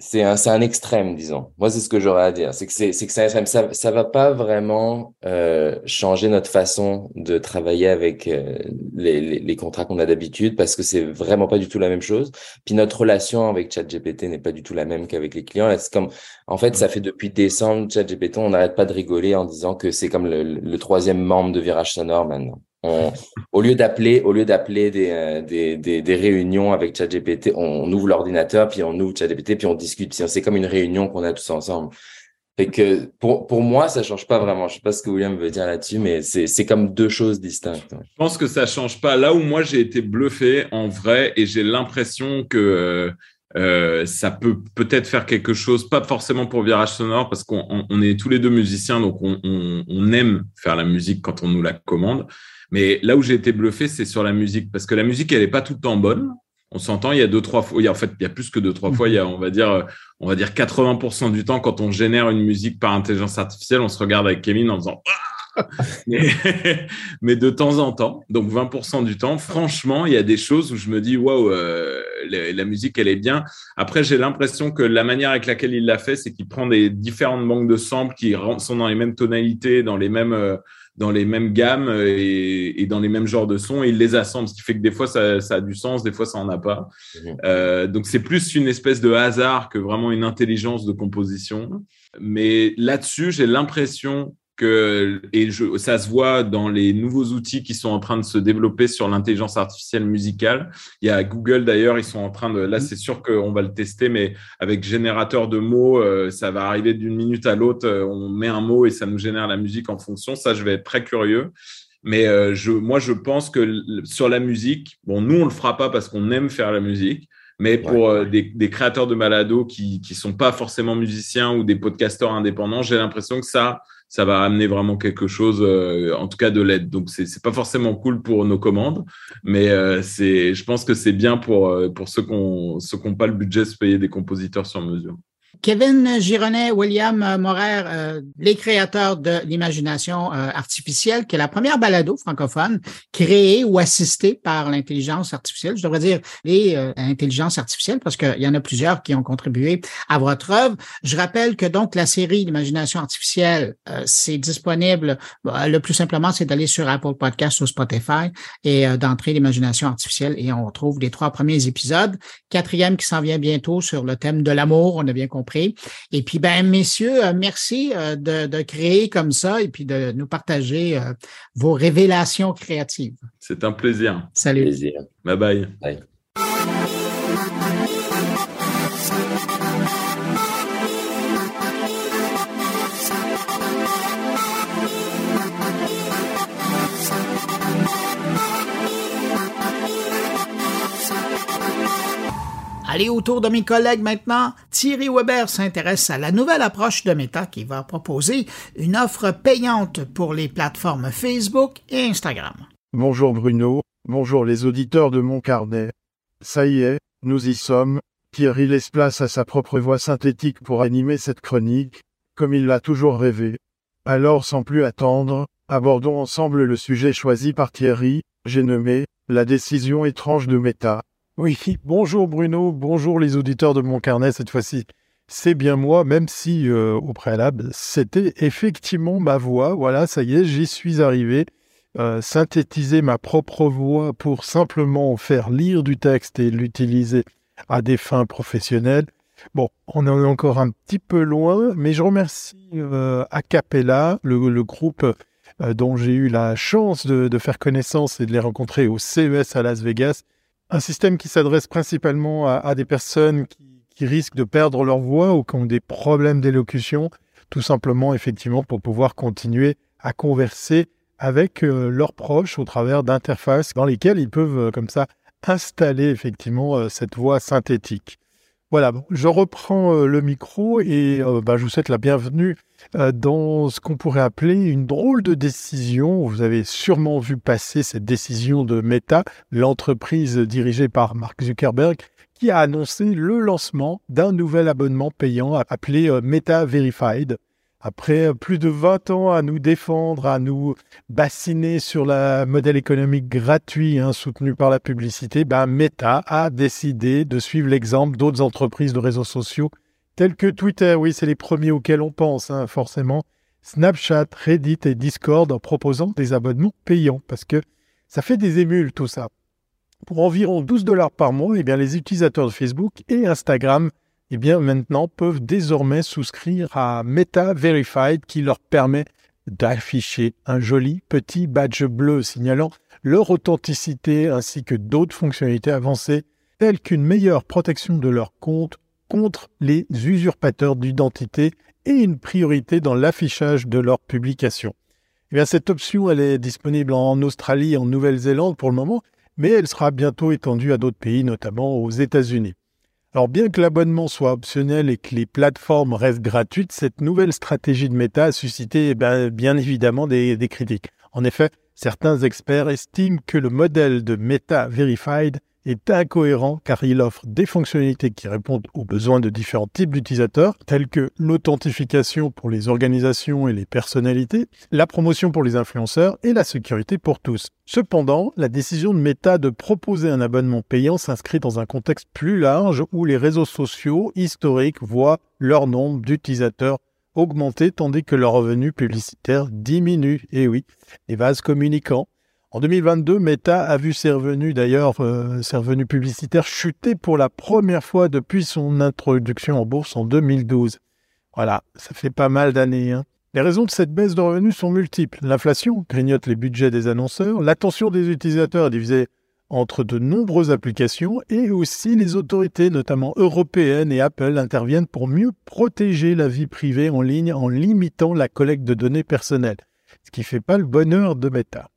c'est un, un extrême, disons. Moi, c'est ce que j'aurais à dire. C'est que c'est que c'est un extrême. Ça, ça va pas vraiment euh, changer notre façon de travailler avec euh, les, les, les, contrats qu'on a d'habitude parce que c'est vraiment pas du tout la même chose. Puis notre relation avec ChatGPT n'est pas du tout la même qu'avec les clients. C'est comme, en fait, ça fait depuis décembre ChatGPT, on n'arrête pas de rigoler en disant que c'est comme le, le troisième membre de Virage Sonore maintenant au lieu d'appeler, au lieu d'appeler des, euh, des, des, réunions avec ChatGPT, on, ouvre l'ordinateur, puis on ouvre ChatGPT, puis on discute. C'est comme une réunion qu'on a tous ensemble. Fait que pour, pour moi, ça change pas vraiment. Je sais pas ce que William veut dire là-dessus, mais c'est comme deux choses distinctes. Je pense que ça change pas. Là où moi j'ai été bluffé en vrai, et j'ai l'impression que euh, euh, ça peut peut-être faire quelque chose, pas forcément pour Virage Sonore, parce qu'on on est tous les deux musiciens, donc on, on, on, aime faire la musique quand on nous la commande. Mais là où j'ai été bluffé, c'est sur la musique, parce que la musique, elle n'est pas tout le temps bonne. On s'entend, il y a deux, trois fois, il y a, en fait, il y a plus que deux, trois fois, il y a, on va dire, on va dire 80% du temps, quand on génère une musique par intelligence artificielle, on se regarde avec Kevin en disant, ah mais, mais, de temps en temps, donc 20% du temps, franchement, il y a des choses où je me dis, waouh, euh, la, la, musique, elle est bien. Après, j'ai l'impression que la manière avec laquelle il l'a fait, c'est qu'il prend des différentes banques de samples qui sont dans les mêmes tonalités, dans les mêmes, euh, dans les mêmes gammes euh, et, et, dans les mêmes genres de sons et il les assemble, ce qui fait que des fois ça, ça a du sens, des fois ça en a pas. Mhm. Euh, donc c'est plus une espèce de hasard que vraiment une intelligence de composition. Mais là-dessus, j'ai l'impression et je, ça se voit dans les nouveaux outils qui sont en train de se développer sur l'intelligence artificielle musicale. Il y a Google d'ailleurs, ils sont en train de, là mm-hmm. c'est sûr qu'on va le tester, mais avec générateur de mots, euh, ça va arriver d'une minute à l'autre, euh, on met un mot et ça nous génère la musique en fonction. Ça, je vais être très curieux. Mais euh, je, moi, je pense que sur la musique, bon, nous, on le fera pas parce qu'on aime faire la musique, mais pour des, des, créateurs de malado qui qui sont pas forcément musiciens ou des podcasteurs indépendants, j'ai l'impression que ça ça va amener vraiment quelque chose, euh, en tout cas de l'aide. Donc c'est c'est pas forcément cool pour nos commandes, mais euh, je pense que c'est bien pour euh, pour ceux qui n'ont pas le budget de se payer des compositeurs sur mesure. Kevin Gironet, William Morer, euh, les créateurs de l'imagination euh, artificielle, qui est la première balado francophone créée ou assistée par l'intelligence artificielle. Je devrais dire les euh, intelligences artificielles parce qu'il y en a plusieurs qui ont contribué à votre œuvre. Je rappelle que donc la série l'imagination artificielle, c'est disponible. le plus simplement, c'est d'aller sur Apple Podcasts ou Spotify et d'entrer l'imagination artificielle et on retrouve les trois premiers épisodes. Quatrième qui s'en vient bientôt sur le thème de l'amour. On a bien compris et puis, ben, messieurs, euh, merci euh, de, créer comme ça et puis de nous partager euh, vos révélations créatives. C'est un plaisir. Salut. Plaisir. Bye bye. bye. Allez autour de mes collègues maintenant. Thierry Weber s'intéresse à la nouvelle approche de Meta qui va proposer une offre payante pour les plateformes Facebook et Instagram. Bonjour Bruno, bonjour les auditeurs de mon carnet. Ça y est, nous y sommes. Thierry laisse place à sa propre voix synthétique pour animer cette chronique, comme il l'a toujours rêvé. Alors sans plus attendre, abordons ensemble le sujet choisi par Thierry, j'ai nommé la décision étrange de Meta. Oui, bonjour Bruno, bonjour les auditeurs de mon carnet cette fois-ci. C'est bien moi, même si euh, au préalable, c'était effectivement ma voix. Voilà, ça y est, j'y suis arrivé. Euh, synthétiser ma propre voix pour simplement faire lire du texte et l'utiliser à des fins professionnelles, Bon, on est encore un petit peu loin, mais je remercie euh, Acapella, le, groupe euh, dont j'ai eu la chance de, faire connaissance et de les rencontrer au CES à Las Vegas. Un système qui s'adresse principalement à, des personnes qui, qui, risquent de perdre leur voix ou qui ont des problèmes d'élocution, tout simplement effectivement pour pouvoir continuer à converser avec euh, leurs proches au travers d'interfaces dans lesquelles ils peuvent euh, comme ça installer effectivement euh, cette voix synthétique. Voilà, je reprends euh, le micro et euh, bah, je vous souhaite la bienvenue euh, dans ce qu'on pourrait appeler une drôle de décision. Vous avez sûrement vu passer cette décision de Meta, l'entreprise dirigée par Mark Zuckerberg, qui a annoncé le lancement d'un nouvel abonnement payant appelé Meta Verified. Après plus de 20 ans à nous défendre, à nous bassiner sur le modèle économique gratuit hein, soutenu par la publicité, ben Meta a décidé de suivre l'exemple d'autres entreprises de réseaux sociaux tels que Twitter. Oui, c'est les premiers auxquels on pense, hein, forcément. Snapchat, Reddit et Discord en proposant des abonnements payants parce que ça fait des émules tout ça. Pour environ 12 dollars par mois, eh bien, les utilisateurs de Facebook et Instagram eh bien maintenant peuvent désormais souscrire à Meta Verified qui leur permet d'afficher un joli petit badge bleu signalant leur authenticité ainsi que d'autres fonctionnalités avancées telles qu'une meilleure protection de leur compte contre les usurpateurs d'identité et une priorité dans l'affichage de leurs publications. Eh bien, cette option elle est disponible en Australie et en Nouvelle-Zélande pour le moment, mais elle sera bientôt étendue à d'autres pays, notamment aux États-Unis. Alors bien que l'abonnement soit optionnel et que les plateformes restent gratuites, cette nouvelle stratégie de Meta a suscité eh bien, bien, évidemment des critiques. En effet, certains experts estiment que le modèle de Meta Verified est incohérent car il offre des fonctionnalités qui répondent aux besoins de différents types d'utilisateurs, tels que l'authentification pour les organisations et les personnalités, la promotion pour les influenceurs et la sécurité pour tous. Cependant, la décision de Meta de proposer un abonnement payant s'inscrit dans un contexte plus large où les réseaux sociaux historiques voient leur nombre d'utilisateurs augmenter tandis que leurs revenus publicitaires diminuent. Et oui, les vases communicants en 2022, Meta a vu ses revenus, d'ailleurs, euh, ses revenus publicitaires chuter pour la première fois depuis son introduction en bourse en 2012. Voilà, ça fait pas mal d'années. Hein. Les raisons de cette baisse de revenus sont multiples. L'inflation grignote les budgets des annonceurs, l'attention des utilisateurs est divisée entre de nombreuses applications et aussi les autorités, notamment européennes et Apple, interviennent pour mieux protéger la vie privée en ligne en limitant la collecte de données personnelles, ce qui ne fait pas le bonheur de Meta.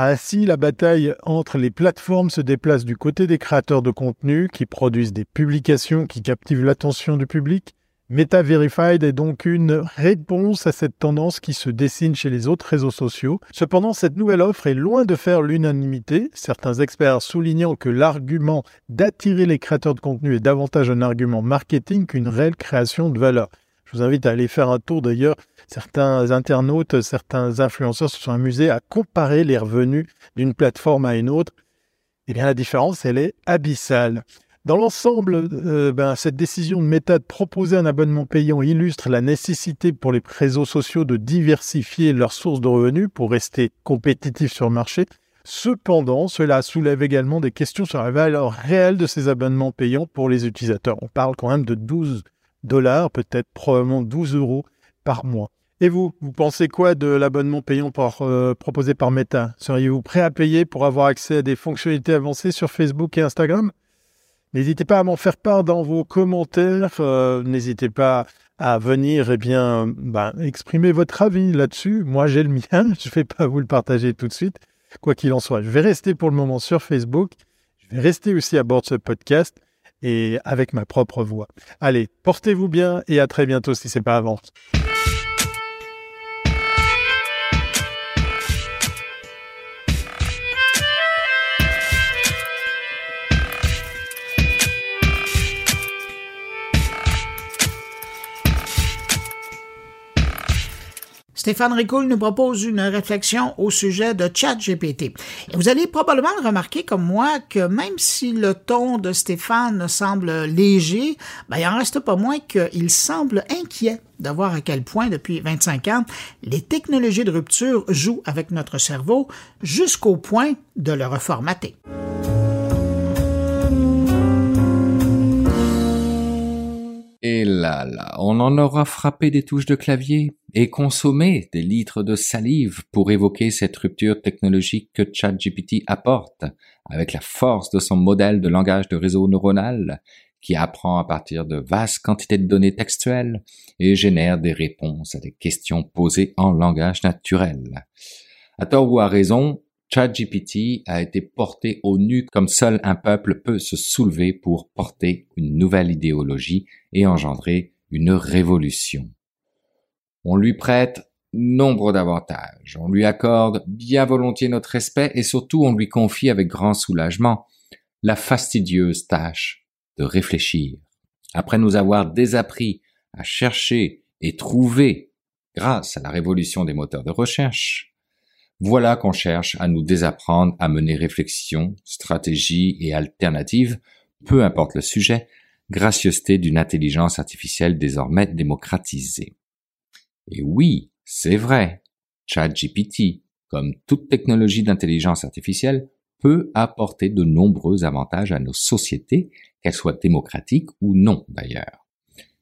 Ainsi, la bataille entre les plateformes se déplace du côté des créateurs de contenu qui produisent des publications qui captivent l'attention du public. Meta Verified est donc une réponse à cette tendance qui se dessine chez les autres réseaux sociaux. Cependant, cette nouvelle offre est loin de faire l'unanimité, certains experts soulignant que l'argument d'attirer les créateurs de contenu est davantage un argument marketing qu'une réelle création de valeur. Je vous invite à aller faire un tour d'ailleurs. Certains internautes, certains influenceurs se sont amusés à comparer les revenus d'une plateforme à une autre. Eh bien, la différence, elle est abyssale. Dans l'ensemble, euh, ben, cette décision de Meta de proposer un abonnement payant illustre la nécessité pour les réseaux sociaux de diversifier leurs sources de revenus pour rester compétitifs sur le marché. Cependant, cela soulève également des questions sur la valeur réelle de ces abonnements payants pour les utilisateurs. On parle quand même de 12 dollars, peut-être probablement 12 euros par mois. Et vous, vous pensez quoi de l'abonnement payant euh, proposé par Meta? Seriez-vous prêt à payer pour avoir accès à des fonctionnalités avancées sur Facebook et Instagram? N'hésitez pas à m'en faire part dans vos commentaires. Euh, N'hésitez pas à venir bien, ben, exprimer votre avis là-dessus. Moi, j'ai le mien. Je ne vais pas vous le partager tout de suite. Quoi qu'il en soit, je vais rester pour le moment sur Facebook. Je vais rester aussi à bord de ce podcast et avec ma propre voix. Allez, portez-vous bien et à très bientôt si c'est pas avant. Stéphane Ricoul nous propose une réflexion au sujet de ChatGPT. Vous allez probablement remarquer comme moi que même si le ton de Stéphane semble léger, ben, il en reste pas moins qu'il semble inquiet de voir à quel point, depuis 25 ans, les technologies de rupture jouent avec notre cerveau jusqu'au point de le reformater. Et là là, on en aura frappé des touches de clavier et consommé des litres de salive pour évoquer cette rupture technologique que ChatGPT apporte, avec la force de son modèle de langage de réseau neuronal, qui apprend à partir de vastes quantités de données textuelles et génère des réponses à des questions posées en langage naturel. À tort ou à raison, ChatGPT a été porté au nu comme seul un peuple peut se soulever pour porter une nouvelle idéologie et engendrer une révolution. On lui prête nombre d'avantages, on lui accorde bien volontiers notre respect et surtout on lui confie avec grand soulagement la fastidieuse tâche de réfléchir. Après nous avoir désappris à chercher et trouver grâce à la révolution des moteurs de recherche, voilà qu'on cherche à nous désapprendre à mener réflexion, stratégie et alternatives, peu importe le sujet, gracieuseté d'une intelligence artificielle désormais démocratisée. Et oui, c'est vrai, ChatGPT, comme toute technologie d'intelligence artificielle, peut apporter de nombreux avantages à nos sociétés, qu'elles soient démocratiques ou non d'ailleurs.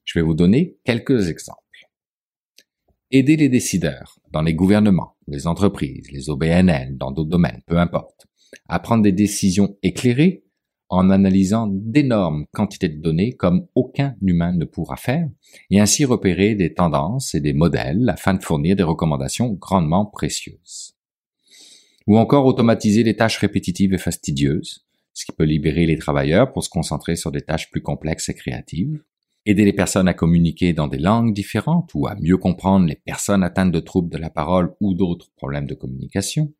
Je vais vous donner quelques exemples. Aider les décideurs dans les gouvernements, les entreprises, les OBNL, dans d'autres domaines, peu importe, à prendre des décisions éclairées en analysant d'énormes quantités de données comme aucun humain ne pourra faire, et ainsi repérer des tendances et des modèles afin de fournir des recommandations grandement précieuses. Ou encore automatiser les tâches répétitives et fastidieuses, ce qui peut libérer les travailleurs pour se concentrer sur des tâches plus complexes et créatives, aider les personnes à communiquer dans des langues différentes ou à mieux comprendre les personnes atteintes de troubles de la parole ou d'autres problèmes de communication,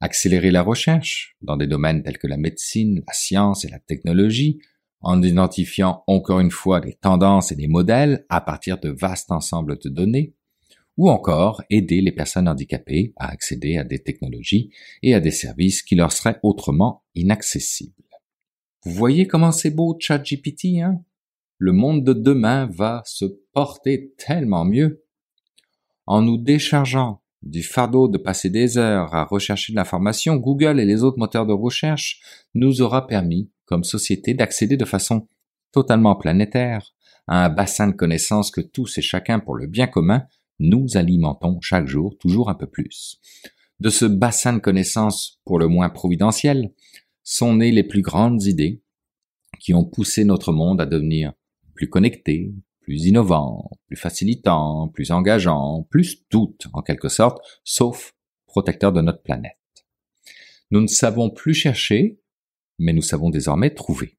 accélérer la recherche dans des domaines tels que la médecine, la science et la technologie, en identifiant encore une fois des tendances et des modèles à partir de vastes ensembles de données, ou encore aider les personnes handicapées à accéder à des technologies et à des services qui leur seraient autrement inaccessibles. Vous voyez comment c'est beau ChatGPT, hein? Le monde de demain va se porter tellement mieux. En nous déchargeant du fardeau de passer des heures à rechercher de l'information, Google et les autres moteurs de recherche nous aura permis, comme société, d'accéder de façon totalement planétaire à un bassin de connaissances que tous et chacun pour le bien commun nous alimentons chaque jour toujours un peu plus. De ce bassin de connaissances pour le moins providentiel sont nées les plus grandes idées qui ont poussé notre monde à devenir plus connecté, plus innovant, plus facilitant, plus engageant, plus tout en quelque sorte, sauf protecteur de notre planète. Nous ne savons plus chercher, mais nous savons désormais trouver.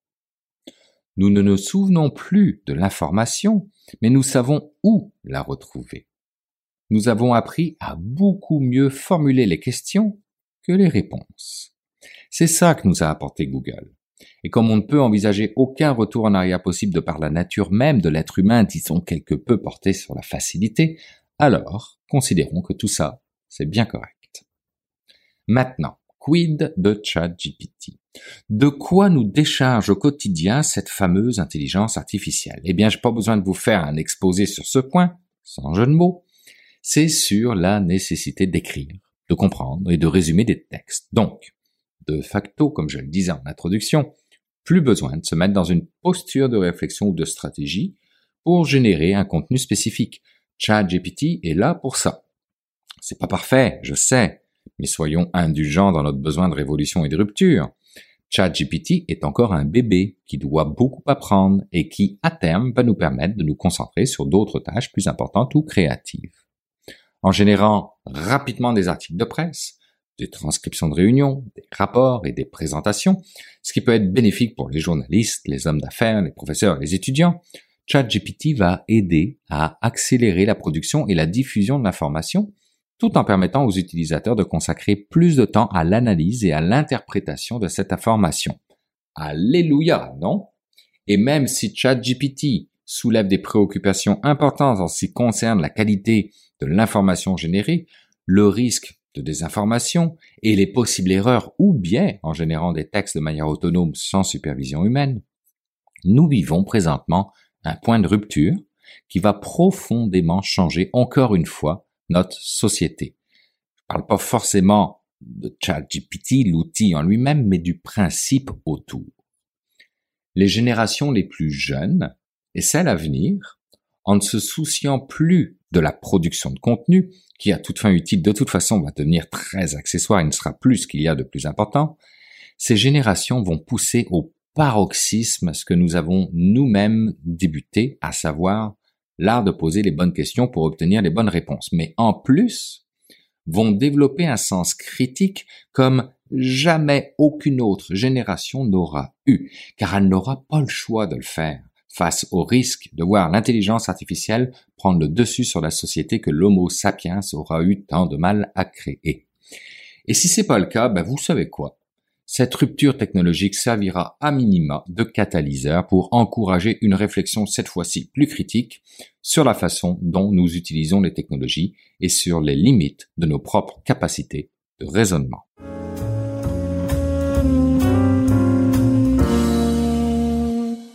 Nous ne nous souvenons plus de l'information, mais nous savons où la retrouver. Nous avons appris à beaucoup mieux formuler les questions que les réponses. C'est ça que nous a apporté Google. Et comme on ne peut envisager aucun retour en arrière possible de par la nature même de l'être humain, disons quelque peu porté sur la facilité, alors considérons que tout ça, c'est bien correct. Maintenant, quid de ChatGPT? De quoi nous décharge au quotidien cette fameuse intelligence artificielle? Eh bien, je n'ai pas besoin de vous faire un exposé sur ce point, sans jeu de mots. C'est sur la nécessité d'écrire, de comprendre et de résumer des textes. Donc, de facto, comme je le disais en introduction, plus besoin de se mettre dans une posture de réflexion ou de stratégie pour générer un contenu spécifique. ChatGPT est là pour ça. C'est pas parfait, je sais, mais soyons indulgents dans notre besoin de révolution et de rupture. ChatGPT est encore un bébé qui doit beaucoup apprendre et qui, à terme, va nous permettre de nous concentrer sur d'autres tâches plus importantes ou créatives. En générant rapidement des articles de presse, des transcriptions de réunions, des rapports et des présentations, ce qui peut être bénéfique pour les journalistes, les hommes d'affaires, les professeurs et les étudiants. ChatGPT va aider à accélérer la production et la diffusion de l'information tout en permettant aux utilisateurs de consacrer plus de temps à l'analyse et à l'interprétation de cette information. Alléluia, non? Et même si ChatGPT soulève des préoccupations importantes en ce qui concerne la qualité de l'information générée, le risque de désinformation et les possibles erreurs ou biais en générant des textes de manière autonome sans supervision humaine, nous vivons présentement un point de rupture qui va profondément changer encore une fois notre société. Je parle pas forcément de ChatGPT, l'outil en lui-même, mais du principe autour. Les générations les plus jeunes et celle à venir, en ne se souciant plus de la production de contenu, qui à toute fin utile de toute façon va devenir très accessoire et ne sera plus ce qu'il y a de plus important, ces générations vont pousser au paroxysme ce que nous avons nous-mêmes débuté, à savoir l'art de poser les bonnes questions pour obtenir les bonnes réponses. Mais en plus, vont développer un sens critique comme jamais aucune autre génération n'aura eu, car elle n'aura pas le choix de le faire face au risque de voir l'intelligence artificielle prendre le dessus sur la société que l'Homo sapiens aura eu tant de mal à créer. Et si c'est pas le cas, ben vous savez quoi? Cette rupture technologique servira à minima de catalyseur pour encourager une réflexion cette fois-ci plus critique sur la façon dont nous utilisons les technologies et sur les limites de nos propres capacités de raisonnement.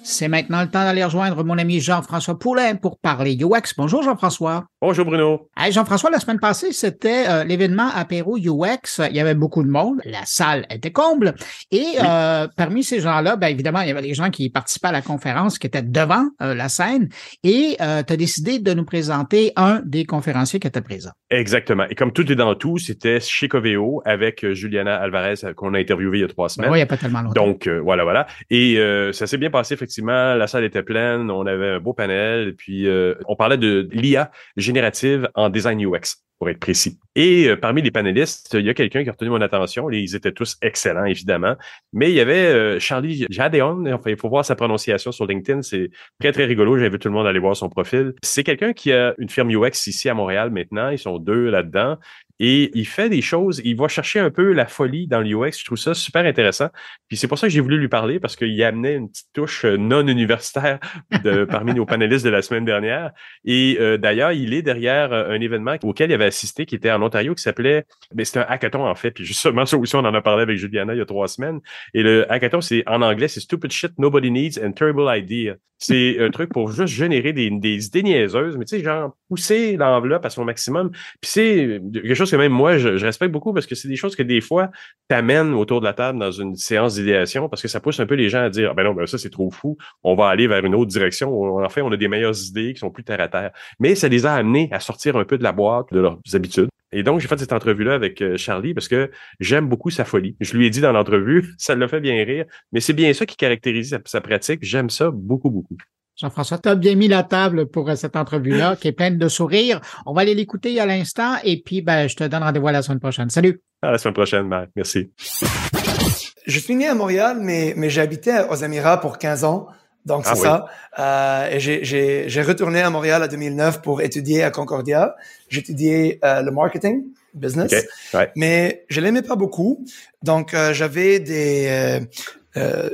C'est maintenant le temps d'aller rejoindre mon ami Jean-François Poulain pour parler UX. Bonjour Jean-François. Bonjour Bruno. Hey, Jean-François, la semaine passée, c'était euh, l'événement apéro UX. Il y avait beaucoup de monde. La salle était comble. Et euh, parmi ces gens-là, ben, évidemment, il y avait des gens qui participaient à la conférence, qui étaient devant euh, la scène. Et tu as décidé de nous présenter un des conférenciers qui était présent. Exactement. Et comme tout est dans tout, c'était chez Coveo avec Juliana Alvarez qu'on a interviewé il y a trois semaines. oui, il n'y a pas tellement longtemps. Donc, voilà, voilà. Et ça s'est bien passé, effectivement la salle était pleine, on avait un beau panel, puis euh, on parlait de l'IA générative en design UX pour être précis. Et euh, parmi les panélistes, il y a quelqu'un qui a retenu mon attention. Ils étaient tous excellents, évidemment. Mais il y avait euh, Charlie Jadeon. Il faut voir sa prononciation sur LinkedIn. C'est très, très rigolo. J'invite tout le monde à aller voir son profil. C'est quelqu'un qui a une firme UX ici à Montréal maintenant. Ils sont deux là-dedans. Et il fait des choses, il va chercher un peu la folie dans l'UX. Je trouve ça super intéressant. Puis c'est pour ça que j'ai voulu lui parler parce qu'il amenait une petite touche euh, non universitaire de, parmi nos panélistes de la semaine dernière. Et euh, d'ailleurs, il est derrière euh, un événement auquel il avait assisté qui était en Ontario qui s'appelait, mais c'est un hackathon en fait. Puis justement, ça aussi, on en a parlé avec Juliana il y a trois semaines. Et le hackathon, c'est en anglais, c'est Stupid Shit Nobody Needs and Terrible Idea. C'est un truc pour juste générer des, des idées niaiseuses, mais tu sais, genre pousser l'enveloppe à son maximum. Puis c'est quelque chose que même moi, je, respecte beaucoup parce que c'est des choses que des fois t'amènent autour de la table dans une séance d'idéation parce que ça pousse un peu les gens à dire ah ben non, ben ça c'est trop fou, on va aller vers une autre direction. En fait, on a des meilleures idées qui sont plus terre à terre. Mais ça les a amenés à sortir un peu de la boîte, de leurs habitudes. Et donc, j'ai fait cette entrevue-là avec euh, Charlie parce que j'aime beaucoup sa folie. Je lui ai dit dans l'entrevue, ça l'a fait bien rire, mais c'est bien ça qui caractérise sa pratique. J'aime ça beaucoup, beaucoup. Jean-François, tu as bien mis la table pour euh, cette entrevue-là qui est pleine de sourires. On va aller l'écouter à l'instant et puis ben, je te donne rendez-vous à la semaine prochaine. Salut. À la semaine prochaine, Marc. Merci. Je suis né à Montréal, mais, mais j'habitais aux Émirats pour 15 ans. Donc, c'est ah ça. Euh, et j'ai retourné à Montréal en 2009 pour étudier à Concordia. J'étudiais euh, le marketing, business. Mais je l'aimais pas beaucoup. Donc, euh, j'avais des... Euh, euh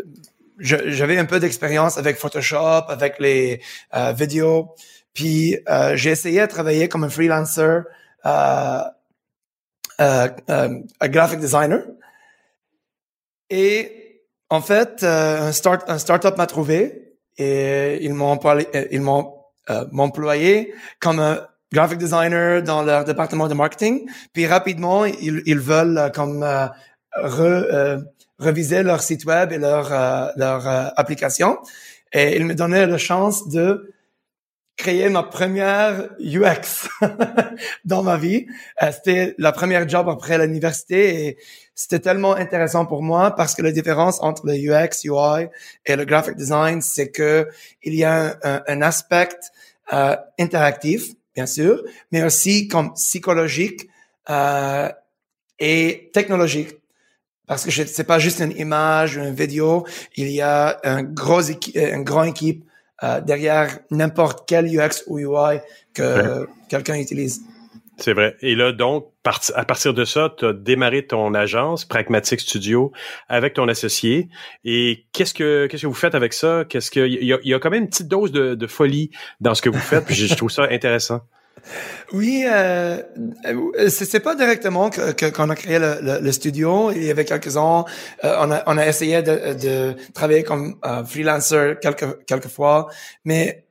j'avais un peu d'expérience avec Photoshop, avec les euh, vidéos. Puis euh, j'ai essayé de travailler comme un freelancer, euh, euh, euh, un graphic designer. Et en fait, un start un startup m'a trouvé et ils m'ont ils m'ont employé comme un graphic designer dans leur département de marketing. Puis rapidement, ils, ils veulent comme re, reviser leur site web et leur, euh, leur euh, application. Et il me donnait la chance de créer ma première UX dans ma vie. Euh, c'était la première job après l'université et c'était tellement intéressant pour moi parce que la différence entre le UX, UI et le graphic design, c'est que il y a un, un, aspect euh, interactif, bien sûr, mais aussi comme psychologique euh, et technologique. Parce que c'est pas juste une image ou une vidéo, il y a un gros une grande équipe euh, derrière n'importe quel UX ou UI que quelqu'un utilise. C'est vrai. Et là, donc, à partir de ça, tu as démarré ton agence Pragmatic Studio avec ton associé. Et qu'est-ce que qu'est-ce que vous faites avec ça? Qu'est-ce que il y a, y a, quand même une petite dose de, de folie dans ce que vous faites. puis je trouve ça intéressant. Oui, euh, euh c'est pas directement qu'on que, a créé le, le, studio. Il y avait quelques ans, euh, on, a, on a essayé de, de travailler comme euh, freelancer quelques, quelques fois, mais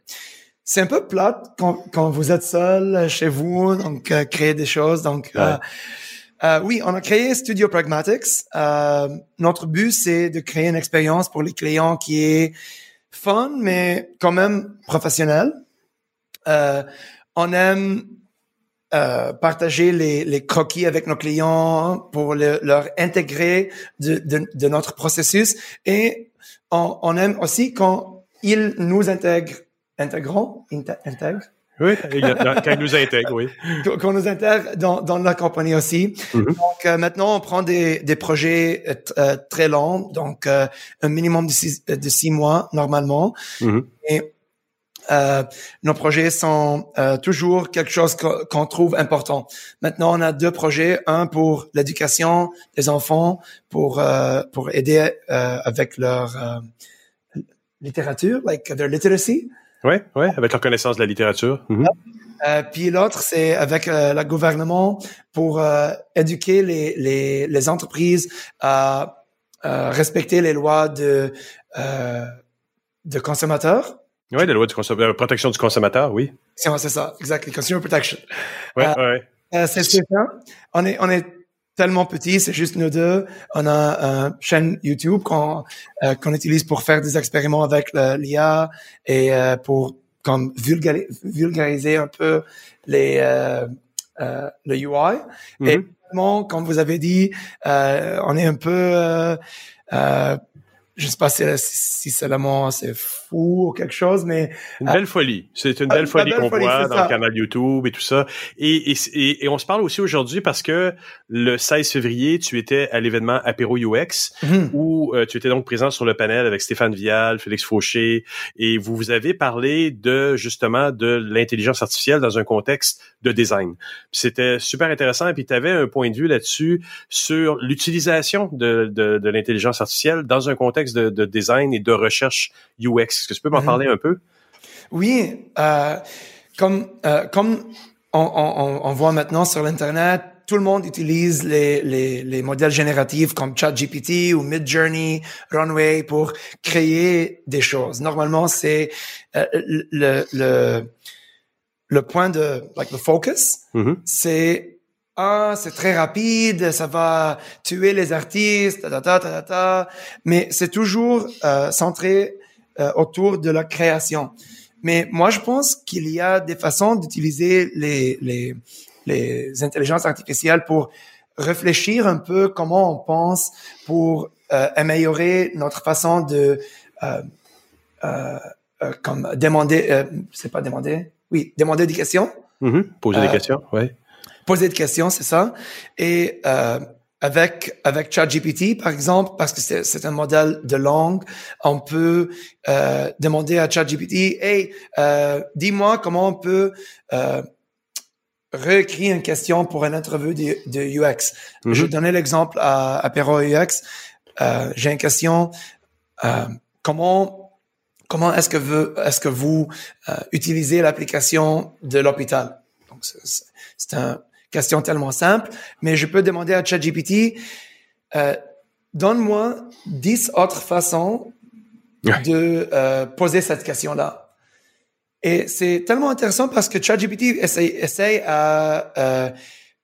c'est un peu plate quand, quand vous êtes seul chez vous, donc euh, créer des choses. Donc, oui, on a créé Studio Pragmatics. notre but, c'est de créer une expérience pour les clients qui est fun, mais quand même professionnel. Euh, on aime euh, partager les, les, croquis avec nos clients pour le, leur intégrer de, de, de, notre processus et on, on, aime aussi quand ils nous intègrent, intégrons, intègrent? Oui, quand ils nous intègrent, oui. Qu'on nous intègre dans, dans la compagnie aussi. Mm-hmm. Donc euh, maintenant, on prend des, des projets euh, très longs, donc un minimum de six, de six mois normalement. Mm-hmm. Et euh, nos projets sont euh, toujours quelque chose qu'on trouve important. Maintenant, on a deux projets, un pour l'éducation des enfants, pour euh, pour aider euh, avec leur euh, littérature, like their literacy. Oui, oui, avec leur connaissance de la littérature. Mm puis l'autre, c'est avec le gouvernement pour éduquer les, les, les entreprises à respecter les lois de de consommateurs. Oui, la loi de euh, protection du consommateur, oui. C'est ça, exactly. Consumer protection. Oui, euh, euh, c'est ça. On est, on est tellement petit, c'est juste nous deux. On a une chaîne YouTube qu'on euh, qu'on utilise pour faire des expériments avec l'IA et pour comme vulgariser un peu les le UI. Et mm-hmm. comme vous avez dit, on est un peu je sais pas si, si c'est le c'est fou ou quelque chose, mais une belle folie. C'est une belle folie qu'on voit dans le canal YouTube et tout ça. Et, et, et, on se parle aussi aujourd'hui parce que le 16 février, tu étais à l'événement Apéro UX mhm. où euh, tu étais donc présent sur le panel avec Stéphane Vial, Félix Fauché, et vous vous avez parlé de justement de l'intelligence artificielle dans un contexte de design. C'était super intéressant et puis tu avais un point de vue là-dessus sur l'utilisation de, de, de l'intelligence artificielle dans un contexte de, design et de recherche UX. Est-ce que tu peux m'en mhm. parler un peu? Oui, euh, comme euh, comme on, voit maintenant sur l'internet, tout le monde utilise les, les, modèles génératifs comme ChatGPT ou Midjourney, Runway pour créer des choses. Normalement, c'est euh, le, le le point de like the focus, mm-hmm. c'est ah, c'est très rapide, ça va tuer les artistes, ta, ta, ta, ta, mais c'est toujours euh, centré euh, autour de la création. Mais moi, je pense qu'il y a des façons d'utiliser les, les, les intelligences artificielles pour réfléchir un peu comment on pense, pour euh, améliorer notre façon de euh, euh, euh comme demander, c'est pas demander, oui, demander des questions. Mm-hmm. Poser des questions, oui poser des questions, c'est ça. Et euh, avec avec ChatGPT, par exemple, parce que c'est un modèle de langue, on peut euh, demander à ChatGPT, hey, euh, dis-moi comment on peut euh, réécrire une question pour une interview de, de UX. Mm-hmm. Je vais donner l'exemple à, à Perro UX. Euh, J'ai une question. Euh, comment comment est-ce que vous est-ce que vous euh, utilisez l'application de l'hôpital? Donc c'est un question tellement simple, mais je peux demander à ChatGPT, euh, donne-moi dix autres façons de euh, poser cette question-là. Et c'est tellement intéressant parce que ChatGPT essaye, essaye à euh,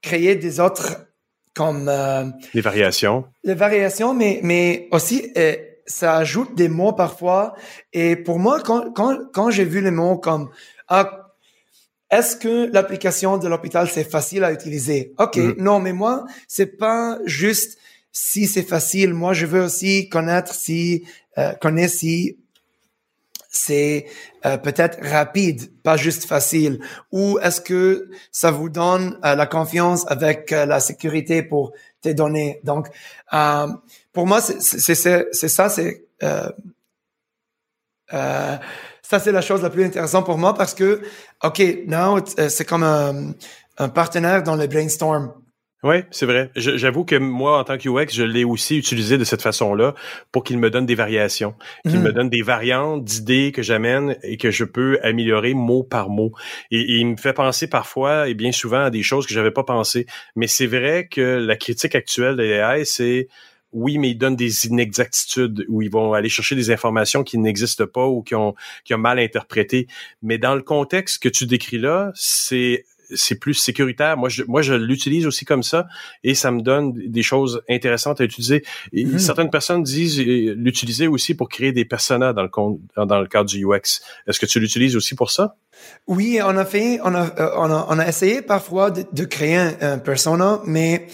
créer des autres comme... Euh, les variations. Les variations, mais, mais aussi euh, ça ajoute des mots parfois. Et pour moi, quand, quand, quand j'ai vu les mots comme ah, est-ce que l'application de l'hôpital c'est facile à utiliser? Ok, mm. non, mais moi c'est pas juste si c'est facile. Moi, je veux aussi connaître si euh, connaître si c'est euh, peut-être rapide, pas juste facile. Ou est-ce que ça vous donne euh, la confiance avec la sécurité pour tes données Donc, pour moi, c'est ça, c'est ça, c'est la chose la plus intéressante pour moi parce que, OK, now, euh, c'est comme un, un, partenaire dans le brainstorm. Oui, c'est vrai. J'avoue que moi, en tant que UX, je l'ai aussi utilisé de cette façon-là pour qu'il me donne des variations, qu'il me mm. donne des variantes d'idées que j'amène et que je peux améliorer mot par mot. Et, et, il me fait penser parfois et bien souvent à des choses que j'avais pas pensé. Mais c'est vrai que la critique actuelle de l'AI, c'est oui, mais ils donnent des inexactitudes où ils vont aller chercher des informations qui n'existent pas ou qui ont, qui ont mal interprété. Mais dans le contexte que tu décris là, c'est c'est plus sécuritaire. Moi, je, moi, je l'utilise aussi comme ça et ça me donne des choses intéressantes à utiliser. Et Mhm. Certaines personnes disent euh, l'utiliser aussi pour créer des personas dans le dans, le cadre du UX. Est-ce que tu l'utilises aussi pour ça? Oui, on a fait, on a, euh, on a, on a essayé parfois de, de créer un, un persona, mais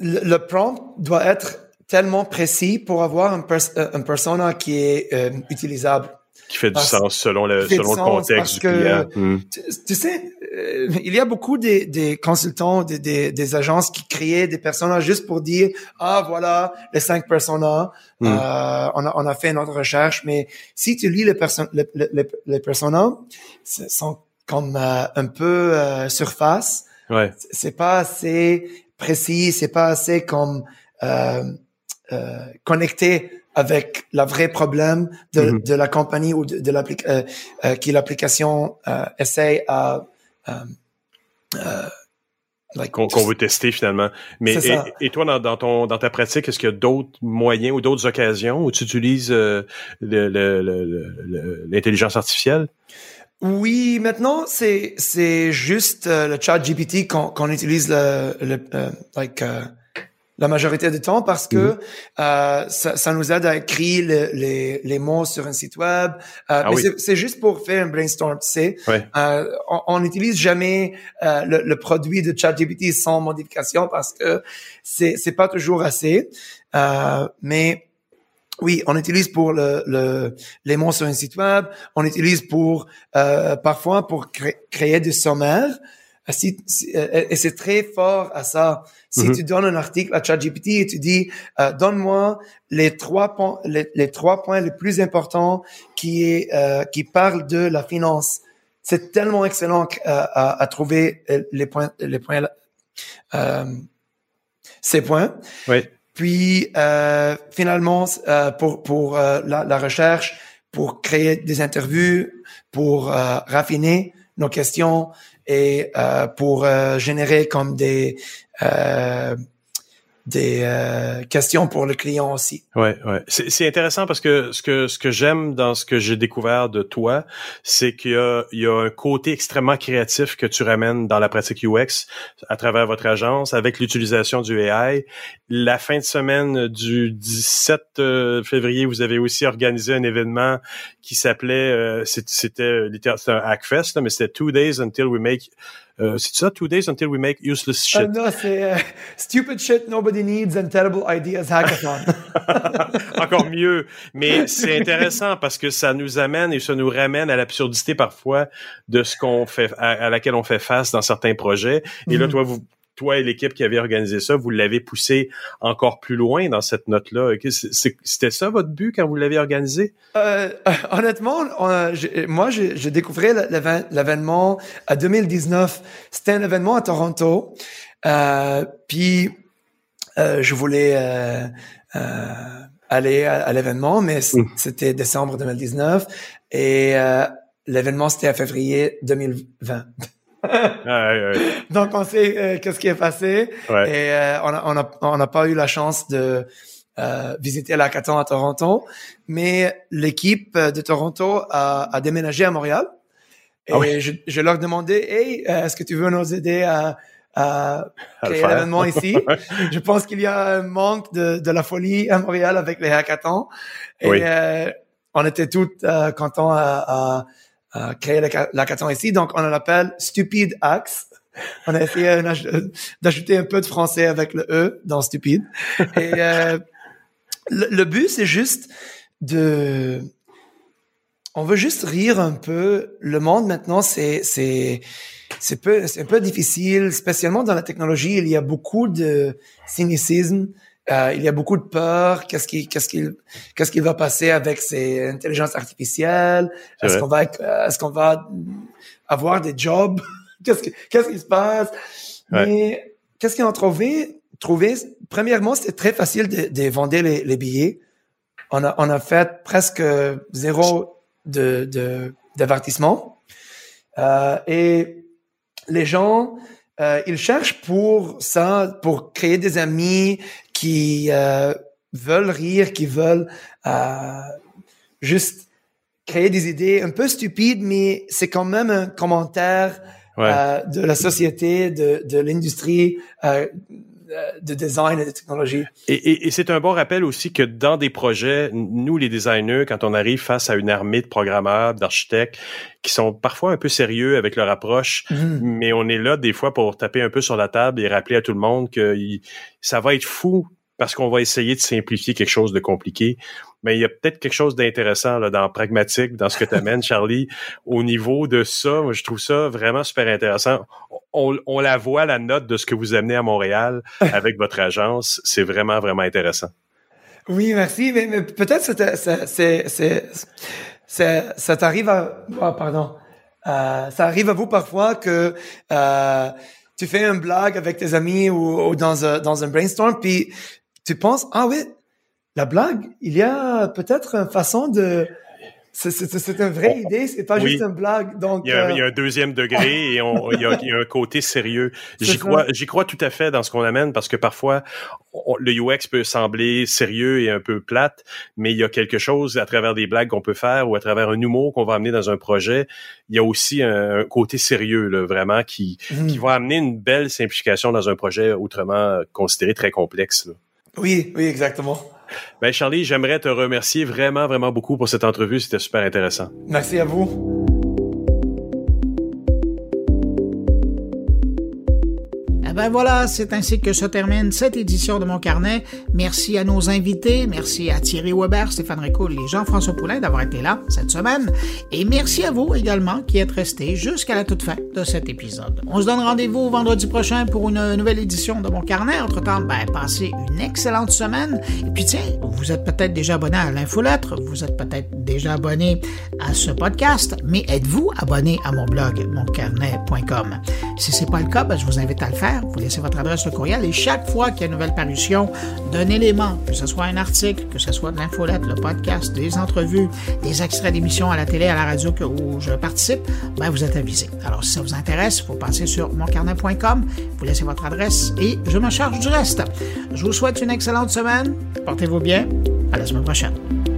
le, le prompt doit être tellement précis pour avoir un, pers- euh, un persona qui est euh, utilisable. Qui fait du sens selon le, selon le contexte parce du que- client. Hmm. Tu, tu sais, euh, il y a beaucoup des, des consultants, des, des, des agences qui créent des personas juste pour dire ah voilà les cinq personas, Mm. euh, on a on a fait notre recherche, mais si tu lis les perso- les, les, les- les personas, ce sont comme euh, un peu euh, surface. Ouais. C'est pas assez précis, c'est pas assez comme euh, euh, connecté avec le vrai problème de, Mhm. de la compagnie ou de, de l'application euh, euh, qui l'application essaye à like, qu'on veut tester finalement. Mais et, toi, dans, dans ton dans ta pratique, est-ce qu'il y a d'autres moyens ou d'autres occasions où tu utilises le- le- le- le- le- l'intelligence artificielle? Oui, maintenant c'est c'est juste euh, le chat GPT qu'on qu'on utilise le, le euh, like euh, la majorité du temps parce que euh, ça, ça nous aide à écrire le- les, les mots sur un site web. Euh, Ah oui. c'est- juste pour faire un brainstorm, tu sais. Ouais. Euh, on- n'utilise jamais euh, le, le produit de ChatGPT sans modification parce que c'est c'est pas toujours assez. Euh, mais oui, on utilise pour le, le les mots sur un site web. On utilise pour euh, parfois pour cré- créer des sommaires. Euh, Si, si- euh, et c'est très fort à ça. Si Mhm. tu donnes un article à ChatGPT et tu dis euh, donne-moi les trois points les, les trois points les plus importants qui est euh, qui parlent de la finance, c'est tellement excellent euh, à, à trouver les points les points euh, ces points. Oui. Puis euh, finalement, euh, pour pour euh, la, la recherche, pour créer des interviews, pour euh, raffiner nos questions et euh, pour euh, générer comme des des euh, questions pour le client aussi. Ouais, ouais. C'est, intéressant parce que ce que ce que j'aime dans ce que j'ai découvert de toi, c'est qu'il y a, il y a un côté extrêmement créatif que tu ramènes dans la pratique UX à travers votre agence avec l'utilisation du AI. La fin de semaine du 17 euh, février, vous avez aussi organisé un événement qui s'appelait, euh, c'était c'était un Hackfest, mais c'était Two Days Until We Make. Euh, c'est ça, Two Days Until We Make Useless Shit. Euh, non, c'est euh, Stupid Shit Nobody Needs and Terrible Ideas Hackathon. Encore mieux. Mais c'est intéressant parce que ça nous amène et ça nous ramène à l'absurdité parfois de ce qu'on fait, à, à laquelle on fait face dans certains projets. Et là, Mhm. toi, vous, toi et l'équipe qui avait organisé ça, vous l'avez poussé encore plus loin dans cette note-là. C'était ça votre but quand vous l'avez organisé? Euh, honnêtement, on- j'ai- moi, j'ai découvert l'événement à 2019. C'était un événement à Toronto. Euh, puis, euh, je voulais euh, euh, aller à, à l'événement, mais Mm. c'était décembre 2019. Et euh, l'événement, c'était en février 2020. Ouais, ouais. Donc, on sait euh, qu'est-ce qui est passé. Ouais. Et euh, on n'a on a, on n'a pas eu la chance de euh, visiter l'hackathon à Toronto, mais l'équipe euh, de Toronto a, a déménagé à Montréal. Et Ah oui. je, je leur demandais, hey, euh, est-ce que tu veux nous aider à, à créer l'événement ici? je pense qu'il y a un manque de, de la folie à Montréal avec les hackathons. Et Oui. euh, on était tous euh, contents à, à, créer l'hacka- l'hackathon ici. Donc, on l'appelle Stupid Hacks. On a essayé d'aj- d'ajouter un peu de français avec le E dans stupide. Et euh, le, le but, c'est juste de... On veut juste rire un peu. Le monde maintenant, c'est c'est c'est un peu difficile, spécialement dans la technologie. Il y a beaucoup de cynicisme. Euh, il y a beaucoup de peur. Qu'est-ce qui qu'est-ce qu'il qu'est-ce qui va passer avec ces intelligences artificielles? Est-ce qu'on va euh, est-ce qu'on va avoir des jobs? Qu'est-ce qui qu'est-ce qui se passe? Ouais. Mais qu'est-ce qu'ils ont trouvé Trouvé? Premièrement, c'était très facile de, de vendre les, les billets. On a on a fait presque zéro de de d'avertissement Euh, et les gens euh, ils cherchent pour ça pour créer des amis qui euh, veulent rire, qui veulent euh, juste créer des idées un peu stupides, mais c'est quand même un commentaire euh, de la société, de, de l'industrie, de design et de technologie. Et, et, et c'est un bon rappel aussi que dans des projets, nous, les designers, quand on arrive face à une armée de programmeurs, d'architectes, qui sont parfois un peu sérieux avec leur approche, Mhm. mais on est là des fois pour taper un peu sur la table et rappeler à tout le monde que il- ça va être fou parce qu'on va essayer de simplifier quelque chose de compliqué. Mais il y a peut-être quelque chose d'intéressant là, dans pragmatique, dans ce que tu amènes, Charlie, au niveau de ça. Moi, je trouve ça vraiment super intéressant. On, on la voit, la note de ce que vous amenez à Montréal avec votre agence. C'est vraiment, vraiment intéressant. Oui, merci, mais, mais peut-être c'est, c'est, c'est, c'est, c'est- ça t'arrive à, oh, pardon, Euh, ça arrive à vous parfois que euh, tu fais un blague avec tes amis ou, ou dans un dans un brainstorm, puis tu penses ah oui, la blague, il y a peut-être une façon de c'est, une vraie idée, c'est pas Oui. juste une blague. Donc Il y, a, euh, il y a un deuxième degré et on- il, y a, il y a un côté sérieux. J'y crois, j'y crois tout à fait dans ce qu'on amène parce que parfois on- le UX peut sembler sérieux et un peu plate, mais il y a quelque chose à travers des blagues qu'on peut faire ou à travers un humour qu'on va amener dans un projet. Il y a aussi un, un côté sérieux là, vraiment qui, Mhm. qui va amener une belle simplification dans un projet autrement considéré très complexe. là. oui, oui, exactement. Ben Charlie, j'aimerais te remercier vraiment vraiment beaucoup pour cette entrevue. C'était super intéressant. Merci à vous. Ben voilà, c'est ainsi que se termine cette édition de mon carnet. Merci à nos invités, merci à Thierry Weber, Stéphane Ricoul et Jean-François Poulain d'avoir été là cette semaine. Et merci à vous également qui êtes restés jusqu'à la toute fin de cet épisode. On se donne rendez-vous vendredi prochain pour une nouvelle édition de mon carnet. Entre-temps, ben, passez une excellente semaine. Et puis tiens, vous êtes peut-être déjà abonné à l'infolettre, vous êtes peut-être déjà abonné à ce podcast, mais êtes-vous abonné à mon blog, moncarnet.com? Si c'est pas le cas, ben, je vous invite à le faire. Vous laissez votre adresse de courriel et chaque fois qu'il y a une nouvelle parution d'un élément, que ce soit un article, que ce soit de l'infolettre, le podcast, des entrevues, des extraits d'émissions à la télé, à la radio que- où je participe, ben, vous êtes avisé. Alors, si ça vous intéresse, vous passez sur moncarnet.com, vous laissez votre adresse et je me charge du reste. Je vous souhaite une excellente semaine. Portez-vous bien. À la semaine prochaine.